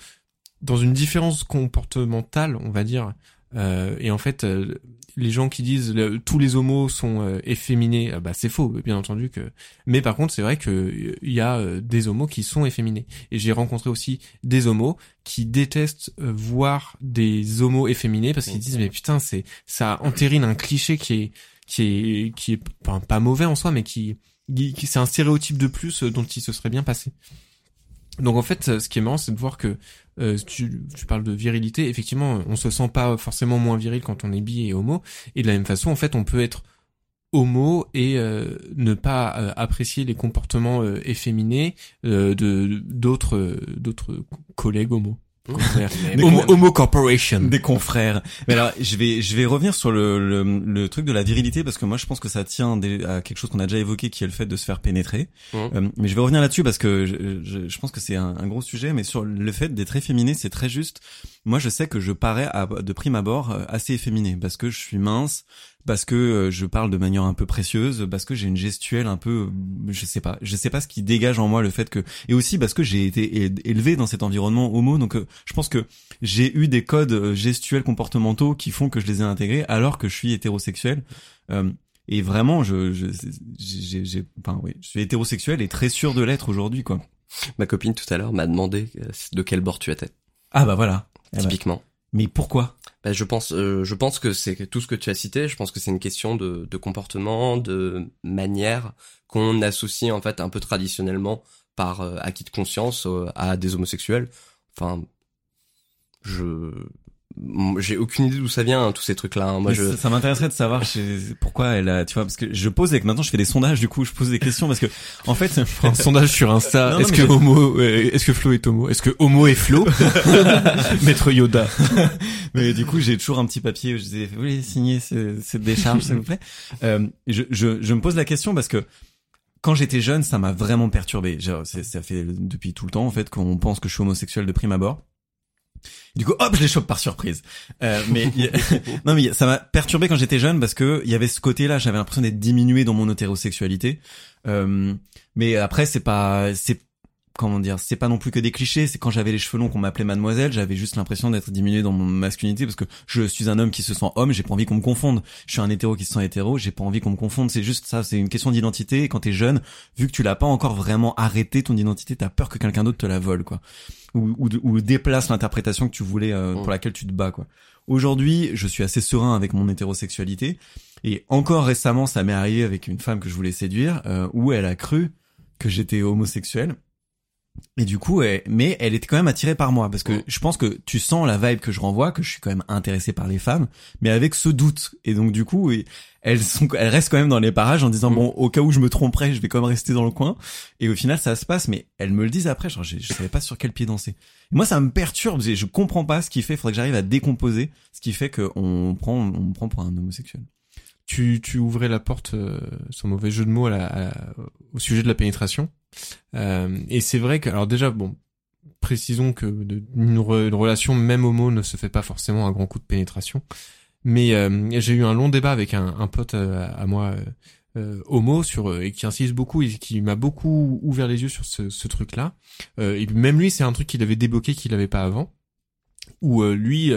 dans une différence comportementale, on va dire. Euh, et en fait, euh, les gens qui disent le- tous les homos sont euh, efféminés, euh, bah c'est faux, bien entendu que. Mais par contre, c'est vrai que il y a euh, des homos qui sont efféminés. Et j'ai rencontré aussi des homos qui détestent euh, voir des homos efféminés parce qu'ils disent mais putain c'est ça entérine un cliché qui est qui est qui est pas, mauvais en soi mais qui, c'est un stéréotype de plus euh, dont il se serait bien passé. Donc en fait, ce qui est marrant, c'est de voir que euh, tu, parles de virilité. Effectivement, on se sent pas forcément moins viril quand on est bi et homo. Et de la même façon, en fait, on peut être homo et euh, ne pas apprécier les comportements efféminés de d'autres d'autres collègues homo. Homo, Homo Corporation. des confrères. Mais alors, je vais, je vais revenir sur le, le, le truc de la virilité parce que moi, je pense que ça tient des- à quelque chose qu'on a déjà évoqué, qui est le fait de se faire pénétrer. Mhm. Euh, mais je vais revenir là-dessus parce que je, je, je pense que c'est un, un gros sujet. Mais sur le fait d'être efféminé, c'est très juste. Moi, je sais que je parais à, de prime abord euh, assez efféminé parce que je suis mince, parce que euh, je parle de manière un peu précieuse, parce que j'ai une gestuelle un peu, euh, je sais pas, je sais pas ce qui dégage en moi le fait que, et aussi parce que j'ai été élevé dans cet environnement homo, donc je pense que j'ai eu des codes gestuels comportementaux qui font que je les ai intégrés alors que je suis hétérosexuel. Euh, et vraiment, je, je, j'ai, j'ai- enfin oui, je suis hétérosexuel et très sûr de l'être aujourd'hui, quoi. Ma copine tout à l'heure m'a demandé de quel bord tu étais, Ah bah voilà. Eh ben, typiquement. mais pourquoi? Bah, je pense, euh, je pense que c'est tout ce que tu as cité. Je pense que c'est une question de, de comportement, de manière qu'on associe en fait un peu traditionnellement par euh, acquis de conscience euh, à des homosexuels. Enfin, je j'ai aucune idée d'où ça vient hein, tous ces trucs là moi Mais je ça, ça m'intéresserait de savoir chez- pourquoi elle a, tu vois, parce que je pose, et que maintenant je fais des sondages, du coup, je pose des questions parce que, en fait, un sondage sur Insta. Est-ce que je- Homo, euh, est-ce que Flo est Homo? Est-ce que Homo est Flo? Maître Yoda. Mais du coup, j'ai toujours un petit papier où je disais, vous voulez signer ce- cette décharge, s'il vous plaît? Euh, je, je, je me pose la question parce que quand j'étais jeune, ça m'a vraiment perturbé. Genre, c'est- ça fait depuis tout le temps, en fait, qu'on pense que je suis homosexuel de prime abord. Du coup, hop, je les chope par surprise. Euh, mais non, mais ça m'a perturbé quand j'étais jeune parce que il y avait ce côté-là. J'avais l'impression d'être diminué dans mon hétérosexualité. Euh, mais après, c'est pas, c'est comment dire, c'est pas non plus que des clichés. C'est quand j'avais les cheveux longs qu'on m'appelait mademoiselle, j'avais juste l'impression d'être diminué dans mon masculinité parce que je suis un homme qui se sent homme. J'ai pas envie qu'on me confonde. Je suis un hétéro qui se sent hétéro. J'ai pas envie qu'on me confonde. C'est juste ça. C'est une question d'identité. Et quand t'es jeune, vu que tu l'as pas encore vraiment arrêté ton identité, t'as peur que quelqu'un d'autre te la vole, quoi ou, ou, ou déplace l'interprétation que tu voulais euh, pour laquelle tu te bats quoi. Aujourd'hui, je suis assez serein avec mon hétérosexualité et encore récemment, ça m'est arrivé avec une femme que je voulais séduire euh, où elle a cru que j'étais homosexuel. Et du coup, elle- mais elle était quand même attirée par moi parce que Mm. je pense que tu sens la vibe que je renvoie, que je suis quand même intéressé par les femmes, mais avec ce doute. Et donc du coup, elles sont, elles restent quand même dans les parages en disant Mm. bon, au cas où je me tromperais, je vais quand même rester dans le coin. Et au final, ça se passe, mais elles me le disent après. Genre, je, je savais pas sur quel pied danser. Et moi, ça me perturbe. Je je comprends pas ce qui fait. Faudrait que j'arrive à décomposer ce qui fait qu'on prend, on me prend pour un homosexuel. tu, tu ouvrais la porte, euh, sans mauvais jeu de mots, à la- à la- au sujet de la pénétration. Euh, et c'est vrai que, alors déjà, bon, précisons que de- une, re- une relation même homo ne se fait pas forcément un grand coup de pénétration. Mais euh, j'ai eu un long débat avec un, un pote euh, à moi euh, homo sur et qui insiste beaucoup et qui m'a beaucoup ouvert les yeux sur ce, ce truc-là. Euh, et même lui, c'est un truc qu'il avait débloqué qu'il avait pas avant. Où lui,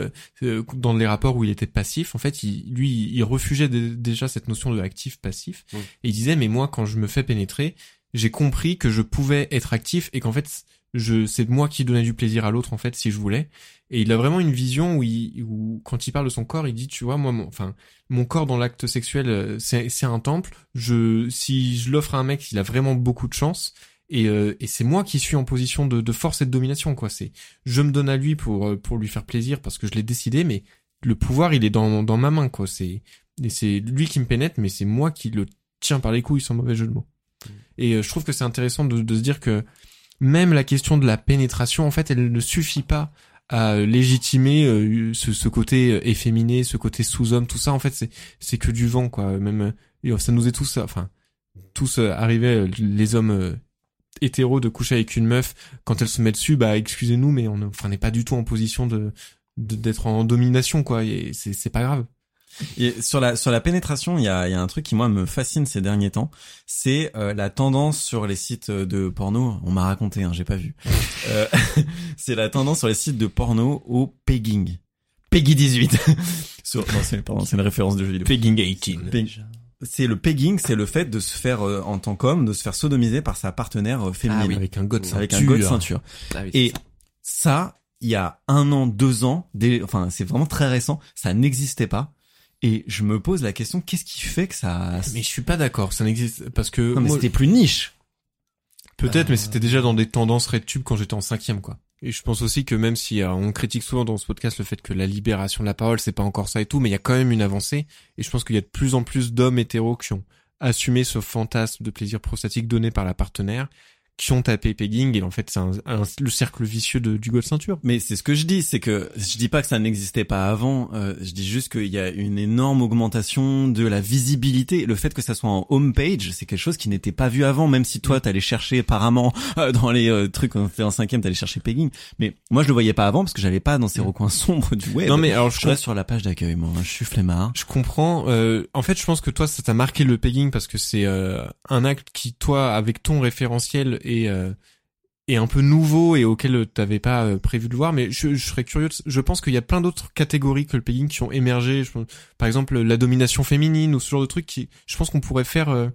dans les rapports où il était passif, en fait, il, lui, il refugeait dé- déjà cette notion de actif-passif. Et il disait, mais moi, quand je me fais pénétrer, j'ai compris que je pouvais être actif et qu'en fait, je, c'est moi qui donnais du plaisir à l'autre, en fait, si je voulais. Et il a vraiment une vision où, il, où quand il parle de son corps, il dit, tu vois, moi, mon, enfin, mon corps dans l'acte sexuel, euh, c'est, c'est un temple. Je, si je l'offre à un mec, il a vraiment beaucoup de chance. Et, euh, et c'est moi qui suis en position de, de force et de domination, quoi. C'est, je me donne à lui pour euh, pour lui faire plaisir parce que je l'ai décidé, mais le pouvoir, il est dans dans ma main, quoi. C'est et c'est lui qui me pénètre, mais c'est moi qui le tiens par les couilles, sans mauvais jeu de mots. Et euh, je trouve que c'est intéressant de, de se dire que même la question de la pénétration, en fait, elle ne suffit pas à légitimer euh, ce, ce côté efféminé, ce côté sous-homme, tout ça. En fait, c'est que du vent, quoi. Même euh, ça nous est tous, enfin, tous euh, arrivés, les hommes euh, hétéros, de coucher avec une meuf quand elle se met dessus. Bah, excusez-nous, mais on n'est pas du tout en position de d'être en domination, quoi. Et c'est pas grave. Et sur la sur la pénétration, il y a, il y a un truc qui moi me fascine ces derniers temps, c'est euh, la tendance sur les sites de porno. On m'a raconté, hein, j'ai pas vu. Euh, c'est la tendance sur les sites de porno au pegging. Peggy 18. sur, non, c'est pardon, c'est une référence de jeu vidéo. Pegging 18. Peg- C'est le pegging, c'est le fait de se faire euh, en tant qu'homme, de se faire sodomiser par sa partenaire euh, féminine, Ah oui. Avec un god de avec un ceinture. god ceinture. Ah oui, Et ça, il y a un an, deux ans, des, enfin c'est vraiment très récent, ça n'existait pas. Et je me pose la question, qu'est-ce qui fait que ça... Mais je suis pas d'accord, ça n'existe parce que Non, mais moi, c'était plus niche. peut-être, mais c'était déjà dans des tendances RedTube quand j'étais en cinquième, quoi. Et je pense aussi que même si euh, on critique souvent dans ce podcast le fait que la libération de la parole c'est pas encore ça et tout, mais il y a quand même une avancée. Et je pense qu'il y a de plus en plus d'hommes hétéros qui ont assumé ce fantasme de plaisir prostatique donné par la partenaire, qui ont tapé pegging et en fait c'est un, un- le cercle vicieux de, du gold ceinture. Mais c'est ce que je dis, c'est que je dis pas que ça n'existait pas avant, euh, je dis juste qu'il y a une énorme augmentation de la visibilité. Le fait que ça soit en homepage, c'est quelque chose qui n'était pas vu avant, même si toi t'allais chercher apparemment euh, dans les euh, trucs quand en cinquième, t'allais chercher pegging. Mais moi je le voyais pas avant parce que j'allais pas dans ces recoins sombres du web. Non mais alors je, je reste sur la page d'accueil, moi. Je suis flemmard. Je comprends. Euh, en fait, je pense que toi, ça t'a marqué le pegging parce que c'est euh, un acte qui, toi, avec ton référentiel, euh, est un peu nouveau et auquel t'avais pas euh, prévu de voir. Mais je, serais curieux. je pense qu'il y a plein d'autres catégories que le pegging qui ont émergé. Par exemple, la domination féminine ou ce genre de trucs. Qui, je pense qu'on pourrait faire euh,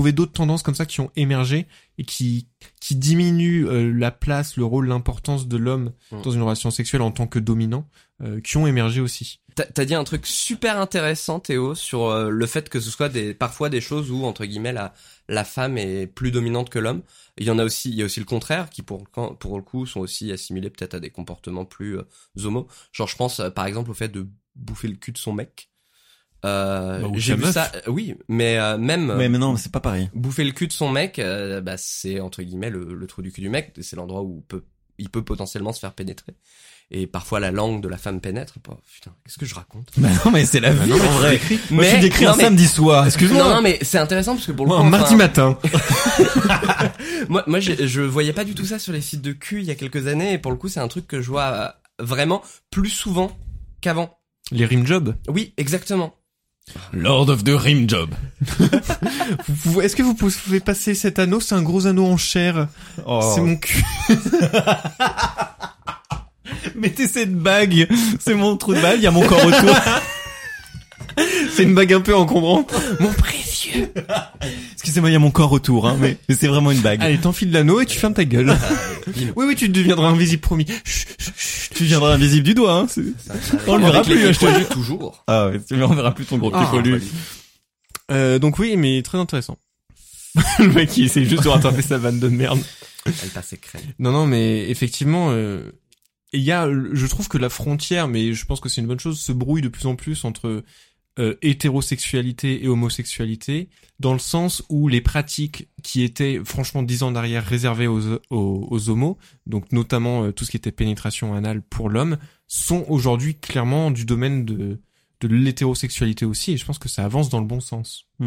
trouver d'autres tendances comme ça qui ont émergé et qui qui diminuent euh, la place, le rôle, l'importance de l'homme Mm. dans une relation sexuelle en tant que dominant, euh, qui ont émergé aussi. T'as dit un truc super intéressant, Théo, sur euh, le fait que ce soit des, parfois des choses où, entre guillemets, la, la femme est plus dominante que l'homme. Il y en a aussi, il y a aussi le contraire, qui pour, pour le coup sont aussi assimilés peut-être à des comportements plus homo. Genre, je pense, par exemple, au fait de bouffer le cul de son mec. Euh, Bah, ou j'ai vu meuf. ça, euh, oui, mais euh, même Ouais, mais non, c'est pas pareil. bouffer le cul de son mec, euh, bah, c'est entre guillemets le, le trou du cul du mec, c'est l'endroit où peut, il peut potentiellement se faire pénétrer. Et parfois la langue de la femme pénètre. Oh, putain, qu'est-ce que je raconte? Bah non, mais c'est la vie, non, mais en vrai. tu Moi, Mais- tu décris non, un mais- samedi soir. Excuse-moi. Non, non, mais c'est intéressant parce que pour le Moi, coup, un enfin, mardi matin. moi, moi, je, je voyais pas du tout ça sur les sites de cul il y a quelques années, et pour le coup, c'est un truc que je vois euh, vraiment plus souvent qu'avant. Les rim jobs. Oui, exactement. Lord of the Rim Job. Est-ce que vous pouvez passer cet anneau? C'est un gros anneau en chair. Oh. C'est mon cul. Mettez cette bague. C'est mon trou de balle. Il y a mon corps autour. C'est une bague un peu encombrante. Mon précieux. Excusez-moi, il y a mon corps autour, hein, mais, mais c'est vraiment une bague. Allez, t'enfiles l'anneau et tu fermes ta gueule. oui, oui, tu deviendras invisible, promis. Chut, chut, chut. tu viendras invisible du doigt, hein. On le verra plus, je te toujours. Ah ouais, mais on verra plus ton gros Ah, pied poilu. Euh, donc oui, mais très intéressant. le mec qui essaie juste de rattraper sa vanne de merde. Elle passait crème. Non, non, mais effectivement, euh, il y a, je trouve que la frontière, mais je pense que c'est une bonne chose, se brouille de plus en plus entre euh, hétérosexualité et homosexualité, dans le sens où les pratiques qui étaient franchement dix ans en arrière réservées aux, aux, aux homos, donc notamment euh, tout ce qui était pénétration anale pour l'homme, sont aujourd'hui clairement du domaine de de l'hétérosexualité aussi, et je pense que ça avance dans le bon sens. A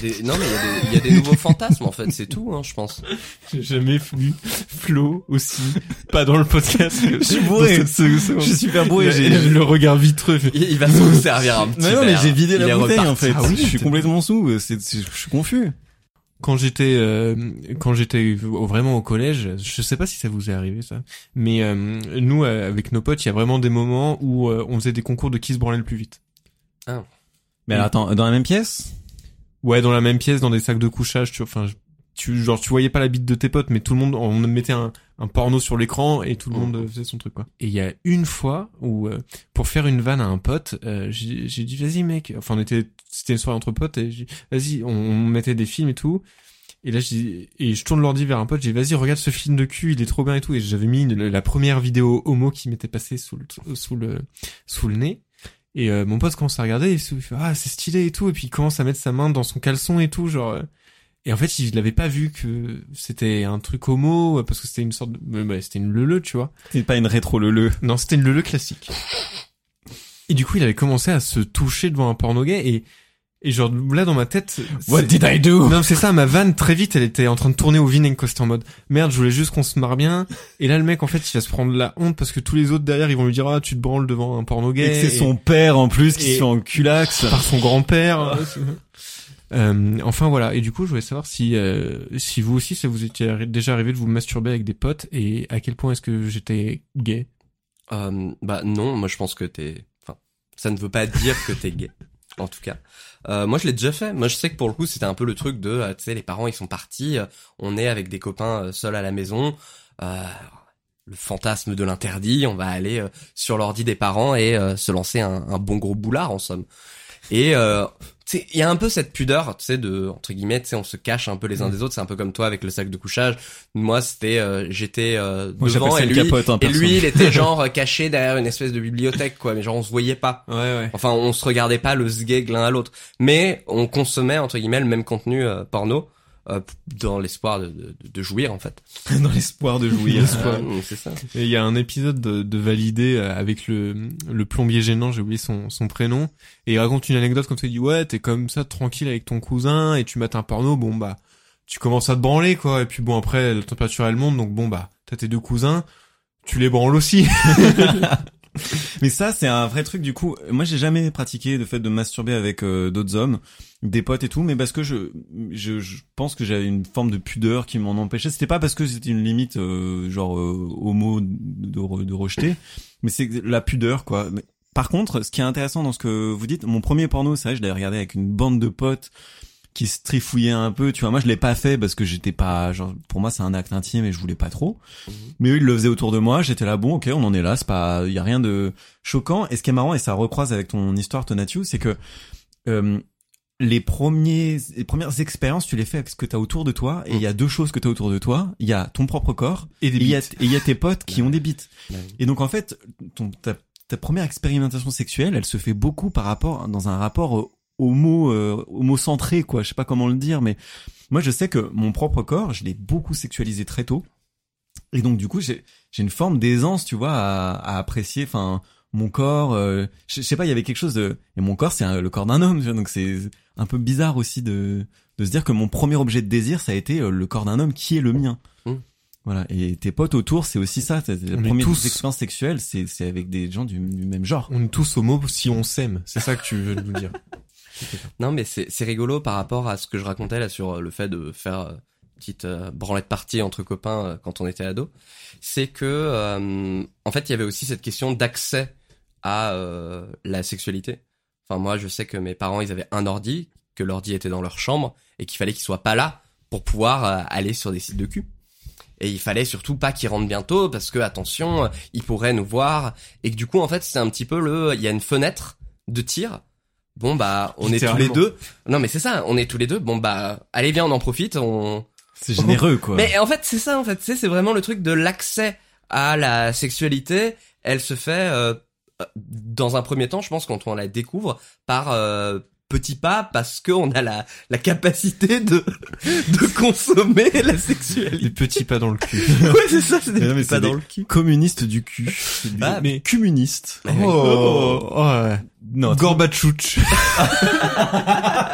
des- Non, mais il y, a des- il y a des nouveaux fantasmes, en fait, c'est tout, hein, je pense. J'ai jamais vu Flo aussi, pas dans le podcast. Je suis bourré. Je suis super bourré. J'ai le regard vitreux. Il, il va se servir un petit Mais non, mais j'ai vidé Il la bouteille, reparti. en fait. Ah oui, je suis complètement sous. Je suis confus. Quand j'étais euh, quand j'étais vraiment au collège, je sais pas si ça vous est arrivé ça, mais euh, nous euh, avec nos potes, il y a vraiment des moments où euh, on faisait des concours de qui se branlait le plus vite. Mais alors, attends, dans la même pièce? Ouais, dans la même pièce, dans des sacs de couchage, tu enfin tu genre tu voyais pas la bite de tes potes, mais tout le monde on mettait un, un porno sur l'écran et tout le monde euh, faisait son truc quoi. Et il y a une fois où euh, pour faire une vanne à un pote, euh, j'ai j'ai dit vas-y mec, enfin on était c'était une soirée entre potes et j'ai dit, vas-y, on, on mettait des films et tout. Et là, je dis, et je tourne l'ordi vers un pote, j'ai dit, vas-y, regarde ce film de cul, il est trop bien et tout. Et j'avais mis une- la première vidéo homo qui m'était passée sous le, sous le, sous le nez. Et euh, mon pote commence à regarder, et il fait, ah, c'est stylé et tout. Et puis il commence à mettre sa main dans son caleçon et tout, genre. euh. Et en fait, il l'avait pas vu que c'était un truc homo, parce que c'était une sorte de, bah, c'était une lele, tu vois. C'est pas une rétro lele. Non, c'était une lele classique. Et du coup, il avait commencé à se toucher devant un porno gay et, et genre, là, dans ma tête. What c'est- did I do? non, c'est ça, ma vanne, très vite, elle était en train de tourner au vinaigre, quoi. C'était en mode, merde, je voulais juste qu'on se marre bien. Et là, le mec, en fait, il va se prendre la honte parce que tous les autres derrière, ils vont lui dire, ah, tu te branles devant un porno Et gay. que c'est Et- son père, en plus, qui et- se fait en culax. par son grand-père. Euh, enfin voilà et du coup je voulais savoir si euh, si vous aussi ça vous était arri- déjà arrivé de vous masturber avec des potes et à quel point est-ce que j'étais gay? Euh, bah non, moi je pense que t'es. Enfin, ça ne veut pas dire que t'es gay, en tout cas. Euh, moi je l'ai déjà fait. Moi je sais que pour le coup c'était un peu le truc de, euh, tu sais, les parents ils sont partis, euh, on est avec des copains euh, seuls à la maison. Le fantasme de l'interdit, on va aller sur l'ordi des parents et se lancer un bon gros boulard en somme. Et euh, tu sais, il y a un peu cette pudeur, tu sais, de entre guillemets, tu sais, on se cache un peu les uns des autres. C'est un peu comme toi avec le sac de couchage. Moi, c'était, euh, j'étais euh, devant ça et une lui, capote, hein, et lui, il était genre euh, caché derrière une espèce de bibliothèque, quoi. Mais genre, on se voyait pas. ouais ouais Enfin, on se regardait pas le sgeg l'un à l'autre. Mais on consommait entre guillemets le même contenu euh, porno. Euh, dans l'espoir de, de, de jouir en fait. Dans l'espoir de jouir. C'est ça. Et il y a un épisode de, de Validé euh, avec le, le plombier gênant, j'ai oublié son, son prénom, et il raconte une anecdote comme ça, il dit ouais, t'es comme ça tranquille avec ton cousin et tu mates un porno, bon bah tu commences à te branler quoi, et puis bon après la température elle monte, donc bon bah t'as tes deux cousins, tu les branles aussi. Mais ça, c'est un vrai truc du coup. Moi, j'ai jamais pratiqué le fait de masturber avec euh, d'autres hommes, des potes et tout, mais parce que je, je, je pense que j'avais une forme de pudeur qui m'en empêchait. C'était pas parce que c'était une limite euh, genre euh, homo de, re- de rejeter, mais c'est la pudeur quoi. Par contre, ce qui est intéressant dans ce que vous dites, mon premier porno, c'est vrai, je l'avais regardé avec une bande de potes qui se trifouillaient un peu. Tu vois, moi, je l'ai pas fait parce que j'étais pas, genre, pour moi, c'est un acte intime et je voulais pas trop. Mais eux, ils le faisaient autour de moi. J'étais là, bon, ok, on en est là. C'est pas, il y a rien de choquant. Et ce qui est marrant, et ça recroise avec ton histoire, Tonatiuh, c'est que euh, les premiers, les premières expériences, tu les fais avec ce que t'as autour de toi. Et il y a deux choses que t'as autour de toi. Il y a ton propre corps Et il y a, et il y a tes potes qui ont des bites. Et donc en fait, ton, ta, ta première expérimentation sexuelle, elle se fait beaucoup par rapport dans un rapport homo euh, homocentré quoi. Je sais pas comment le dire, mais moi je sais que mon propre corps, je l'ai beaucoup sexualisé très tôt. Et donc du coup, j'ai j'ai une forme d'aisance, tu vois, à, à apprécier. Enfin, mon corps. euh, je, je sais pas, il y avait quelque chose de. Et mon corps, c'est le corps d'un homme. tu vois, donc c'est un peu bizarre aussi de de se dire que mon premier objet de désir, ça a été euh, le corps d'un homme qui est le mien. Mm. Voilà. Et tes potes autour, c'est aussi ça. C'est- La On première tous- expérience sexuelle, c'est c'est avec des gens du, du même genre. On est tous homo si on s'aime, c'est ça que tu veux nous dire. Non, mais c'est rigolo par rapport à ce que je racontais là sur euh, le fait de faire euh, petite euh, branlette partie entre copains quand on était ado. C'est que euh, en fait, il y avait aussi cette question d'accès à euh, la sexualité. Enfin, moi, je sais que mes parents, ils avaient un ordi, que l'ordi était dans leur chambre et qu'il fallait qu'il soit pas là pour pouvoir aller sur des sites de cul. Et il fallait surtout pas qu'il rentre bientôt parce que attention, il pourrait nous voir et que du coup, en fait, c'est un petit peu le, il y a une fenêtre de tir. Bon bah, on est tous les deux. Non mais c'est ça, on est tous les deux. Bon bah, allez viens, on en profite. On. C'est généreux, quoi. Mais en fait, c'est ça en fait. Tu sais, c'est vraiment le truc de l'accès à la sexualité. Elle se fait euh, dans un premier temps, je pense, quand on la découvre par euh, petits pas, parce qu'on a la la capacité de de consommer la Des sexualité. petits pas dans le cul. Ouais, c'est ça, c'est des Mais non, mais petits pas c'est dans des le cul. communiste du cul. Bah, mais communiste. Mais. Oh, oh, ouais. Non, Gorbatchouch. ah,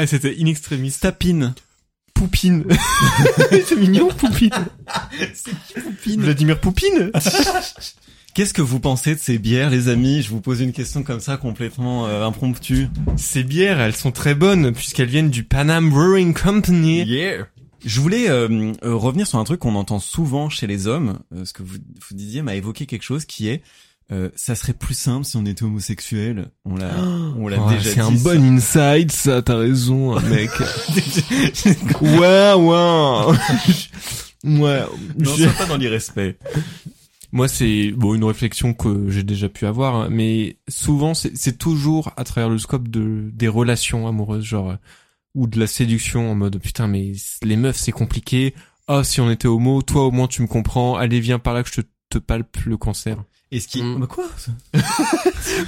c'était in extremis. tapine. Poupine. c'est mignon, Poupine. Vladimir Poupine. Qu'est-ce que vous pensez de ces bières, les amis? Je vous pose une question comme ça, complètement euh, impromptue. Ces bières, elles sont très bonnes puisqu'elles viennent du Panam Brewing Company. Yeah. Je voulais euh, euh, revenir sur un truc qu'on entend souvent chez les hommes. Euh, ce que vous, vous disiez m'a évoqué quelque chose qui est euh, ça serait plus simple si on était homosexuel. On l'a, on l'a déjà c'est un ça. bon inside, ça, t'as raison, mec. ouais, ouais. ouais. Non, je- pas dans l'irrespect. Moi, c'est bon une réflexion que j'ai déjà pu avoir, hein, mais souvent c'est c'est toujours à travers le scope de des relations amoureuses, genre euh, ou de la séduction en mode putain mais les meufs c'est compliqué. Ah si on était homo, toi au moins tu me comprends. Allez viens par là que je te, te palpe le cancer. Et ce qui. Bah, quoi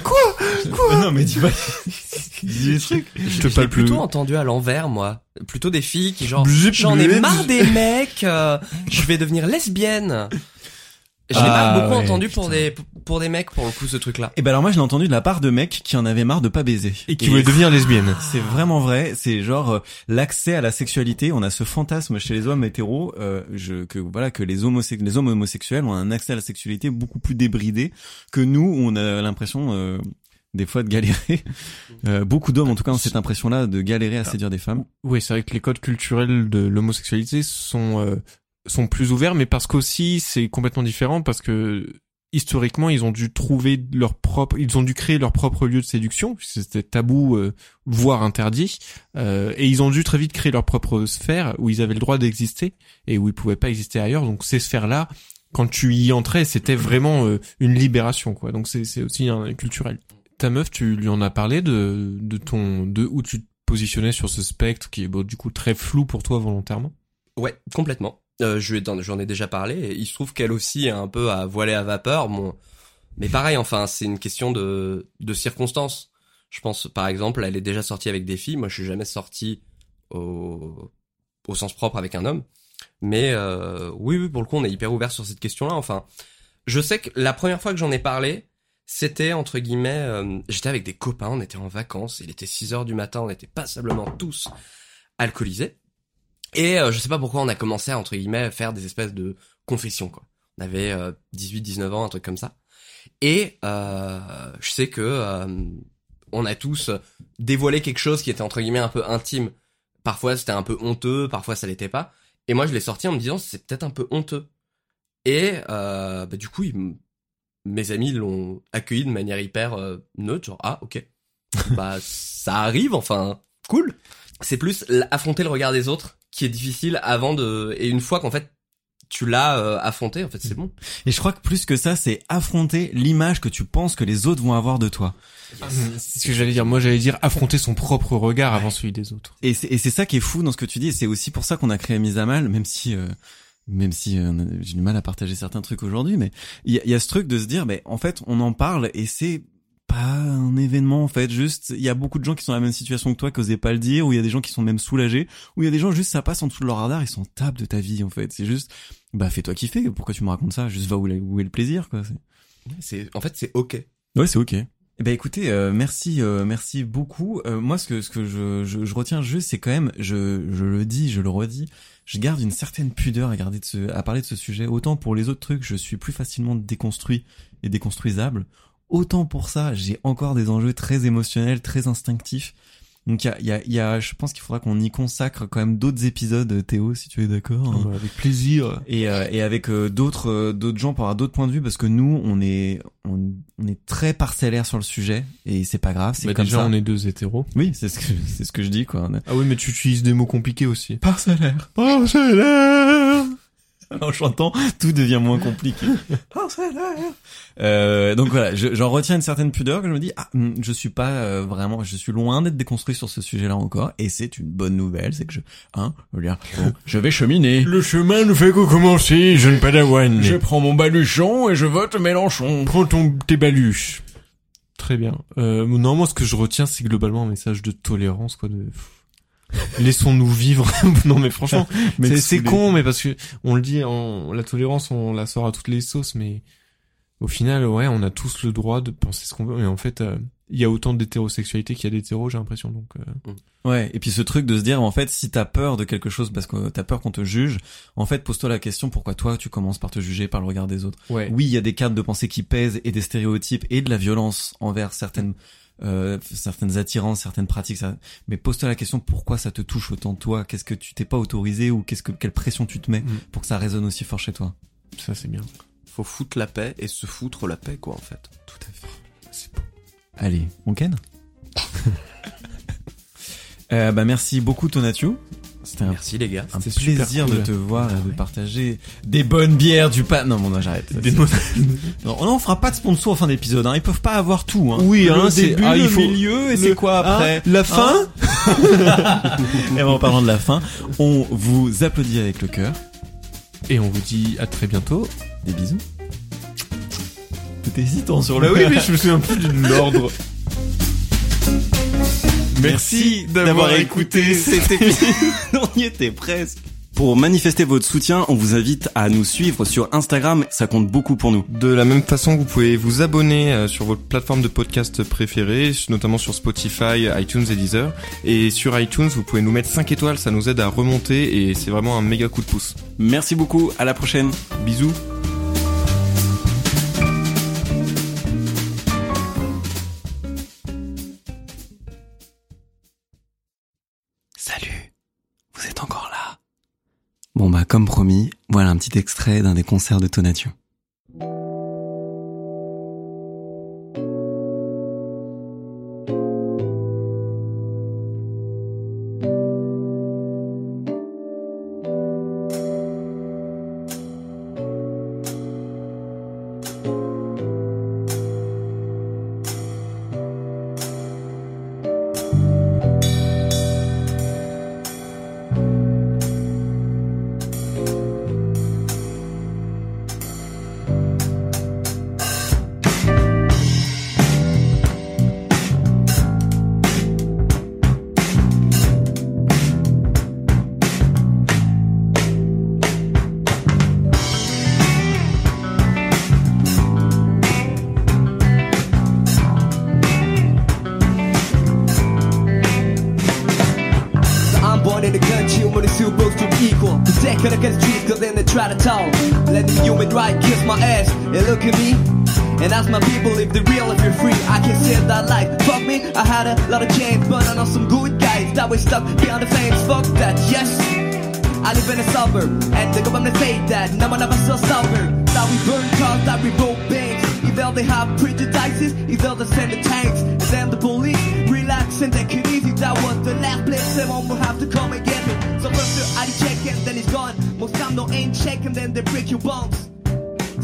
Quoi Quoi Non mais dis pas. dis des trucs. Je te Je l'ai palpe le. plutôt entendu à l'envers, moi. Plutôt des filles qui genre, j'en ai marre des mecs, euh, je vais devenir lesbienne. Je l'ai Ah, pas beaucoup ouais, entendu pour des pour des mecs pour le coup ce truc-là. Et ben alors moi je l'ai entendu de la part de mecs qui en avaient marre de pas baiser. Et qui voulait devenir lesbienne. C'est vraiment vrai, c'est genre euh, l'accès à la sexualité, on a ce fantasme chez les hommes hétéros euh, je, que voilà que les homosexuels les hommes homosexuels ont un accès à la sexualité beaucoup plus débridé que nous on a l'impression euh, des fois de galérer. Euh, beaucoup d'hommes en tout cas ont cette impression-là de galérer à séduire des femmes. Oui, c'est vrai que les codes culturels de l'homosexualité sont euh, sont plus ouverts, mais parce qu'aussi c'est complètement différent parce que historiquement ils ont dû trouver leur propre, ils ont dû créer leur propre lieu de séduction c'était tabou euh, voire interdit, euh, et ils ont dû très vite créer leur propre sphère où ils avaient le droit d'exister et où ils pouvaient pas exister ailleurs. Donc ces sphères-là, quand tu y entrais, c'était vraiment euh, une libération quoi. Donc c'est c'est aussi un culturel. Ta meuf, tu lui en as parlé de de ton de où tu te positionnais sur ce spectre qui est bon, du coup très flou pour toi volontairement? Ouais, complètement. Euh, j'en ai déjà parlé. Et il se trouve qu'elle aussi est un peu à voiler à vapeur. Mais pareil, enfin, c'est une question de de circonstances. Je pense, par exemple, elle est déjà sortie avec des filles. Moi, je suis jamais sorti au, au sens propre avec un homme. Mais euh, oui, oui, pour le coup, on est hyper ouvert sur cette question-là. Enfin, je sais que la première fois que j'en ai parlé, c'était entre guillemets, euh, j'étais avec des copains, on était en vacances, il était 6 heures du matin, on était passablement tous alcoolisés. Et euh, je sais pas pourquoi on a commencé à, entre guillemets, faire des espèces de confessions, quoi. On avait 18, 19 ans, un truc comme ça. Et euh, je sais que euh, on a tous dévoilé quelque chose qui était entre guillemets un peu intime. Parfois c'était un peu honteux, parfois ça l'était pas. Et moi je l'ai sorti en me disant c'est peut-être un peu honteux. Et euh, bah, du coup mes amis l'ont accueilli de manière hyper euh, neutre, genre ah ok, bah ça arrive, enfin cool. C'est plus affronter le regard des autres qui est difficile avant de et une fois qu'en fait tu l'as euh, affronté, en fait, c'est bon. Et je crois que plus que ça, c'est affronter l'image que tu penses que les autres vont avoir de toi. C'est ce que j'allais dire. Moi, j'allais dire affronter son propre regard avant celui des autres. Et c'est, et c'est ça qui est fou dans ce que tu dis. Et c'est aussi pour ça qu'on a créé Mise à Mal, même si, euh, même si euh, j'ai du mal à partager certains trucs aujourd'hui, mais il y a, y a, ce truc de se dire, mais en fait, on en parle et c'est pas un événement en fait. Juste il y a beaucoup de gens qui sont dans la même situation que toi qui osaient pas le dire ou il y a des gens qui sont même soulagés ou il y a des gens juste ça passe en dessous de leur radar ils s'en tapent de ta vie en fait. C'est juste bah fais-toi kiffer pourquoi tu me racontes ça? Juste va où, où est le plaisir quoi c'est en fait c'est ok. Ouais c'est ok. Eh ben écoutez, euh, merci, euh, merci beaucoup. Euh, moi, ce que ce que je, je, je retiens juste, c'est quand même, je, je le dis, je le redis, je garde une certaine pudeur à garder de ce, à parler de ce sujet. Autant pour les autres trucs, je suis plus facilement déconstruit et déconstruisable autant pour ça, j'ai encore des enjeux très émotionnels, très instinctifs. Donc il y a, y, a, y a, je pense qu'il faudra qu'on y consacre quand même d'autres épisodes, Théo, si tu es d'accord. Hein. avec plaisir. Et, euh, et avec euh, d'autres euh, d'autres gens pour avoir d'autres points de vue, parce que nous, on est on, on est très parcellaire sur le sujet et c'est pas grave. C'est bah comme déjà, ça. on est deux hétéros. Oui, c'est ce que c'est ce que je dis quoi. Ah oui, mais tu utilises des mots compliqués aussi. Parcellaire. Parcellaire. en chantant, tout devient moins compliqué. euh, donc voilà, j'en retiens une certaine pudeur que je me dis, ah, hmm, je suis pas euh, vraiment, je suis loin d'être déconstruit sur ce sujet-là encore, et c'est une bonne nouvelle, c'est que je, hein, je veux dire, bon, je vais cheminer. Le chemin ne fait que commencer, jeune padawan. Je prends mon baluchon et je vote Mélenchon. Prends ton tes baluches. Très bien. Euh, non, moi, ce que je retiens, c'est globalement un message de tolérance, quoi, de laissons-nous vivre. non mais franchement, mais c'est con, mais parce que on le dit, on, la tolérance, on la sort à toutes les sauces, mais au final, ouais, on a tous le droit de penser ce qu'on veut. Et en fait, euh, il y a autant d'hétérosexualité qu'il y a d'hétéros, j'ai l'impression. Donc euh... ouais. Et puis ce truc de se dire, en fait, si t'as peur de quelque chose parce que t'as peur qu'on te juge, en fait, pose-toi la question pourquoi toi tu commences par te juger par le regard des autres? Ouais. Oui, il y a des cadres de pensée qui pèsent et des stéréotypes et de la violence envers certaines euh, certaines attirances, certaines pratiques. Ça... Mais pose-toi la question pourquoi ça te touche autant toi? Qu'est-ce que tu t'es pas autorisé ou qu'est-ce que quelle pression tu te mets Mm. pour que ça résonne aussi fort chez toi? Ça c'est bien. Faut foutre la paix et se foutre la paix, quoi, en fait. Tout à fait. C'est. Allez, on ken? Euh, Bah merci beaucoup Tonatiuh. C'était Merci les gars. un plaisir cool. de te voir et Ah de ouais. partager des bonnes bières du pas. Non, bon, non, j'arrête. Des Non, on fera pas de sponsor en fin d'épisode. Hein. Ils peuvent pas avoir tout. Hein. Oui, le hein, c'est- début, ah, il le milieu et le- c'est quoi après Hein La fin Et en parlant de la fin, on vous applaudit avec le cœur. Et on vous dit à très bientôt. Des bisous. T'es hésitant sur le. Bah oui, mais je me souviens plus de l'ordre. Merci d'avoir écouté cet épisode. on y était presque. Pour manifester votre soutien, on vous invite à nous suivre sur Instagram, ça compte beaucoup pour nous. De la même façon, vous pouvez vous abonner euh, sur votre plateforme de podcast préférée, notamment sur Spotify, iTunes et Deezer. Et sur iTunes, vous pouvez nous mettre 5 étoiles, ça nous aide à remonter et c'est vraiment un méga coup de pouce. Merci beaucoup, à la prochaine. Bisous Bon bah comme promis, voilà un petit extrait d'un des concerts de Tonatiuh. Ask my people if they're real, if you're free. I can say that like, fuck me, I had a lot of change, but I know some good guys that were stuck behind the flames. Fuck that, yes. I live in a suburb, and the government say that no one ever saw sober. That we burn cars, that we broke banks. Either they have prejudices, either they send the tanks, and the police relax and take it easy. That was the last place someone will have to come and get me. So first ID check and then he's gone. Most time no ain't check and then they break your bones.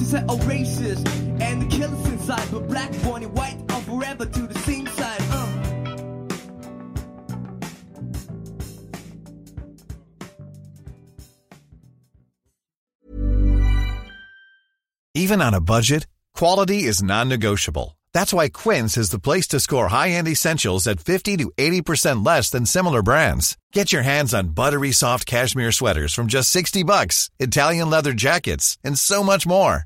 Are racist and the killers inside, but black, born and white, on forever to the same side. Uh. Even on a budget, quality is non-negotiable. That's why Quince is the place to score high-end essentials at 50 to 80% less than similar brands. Get your hands on buttery soft cashmere sweaters from just 60 bucks, Italian leather jackets, and so much more.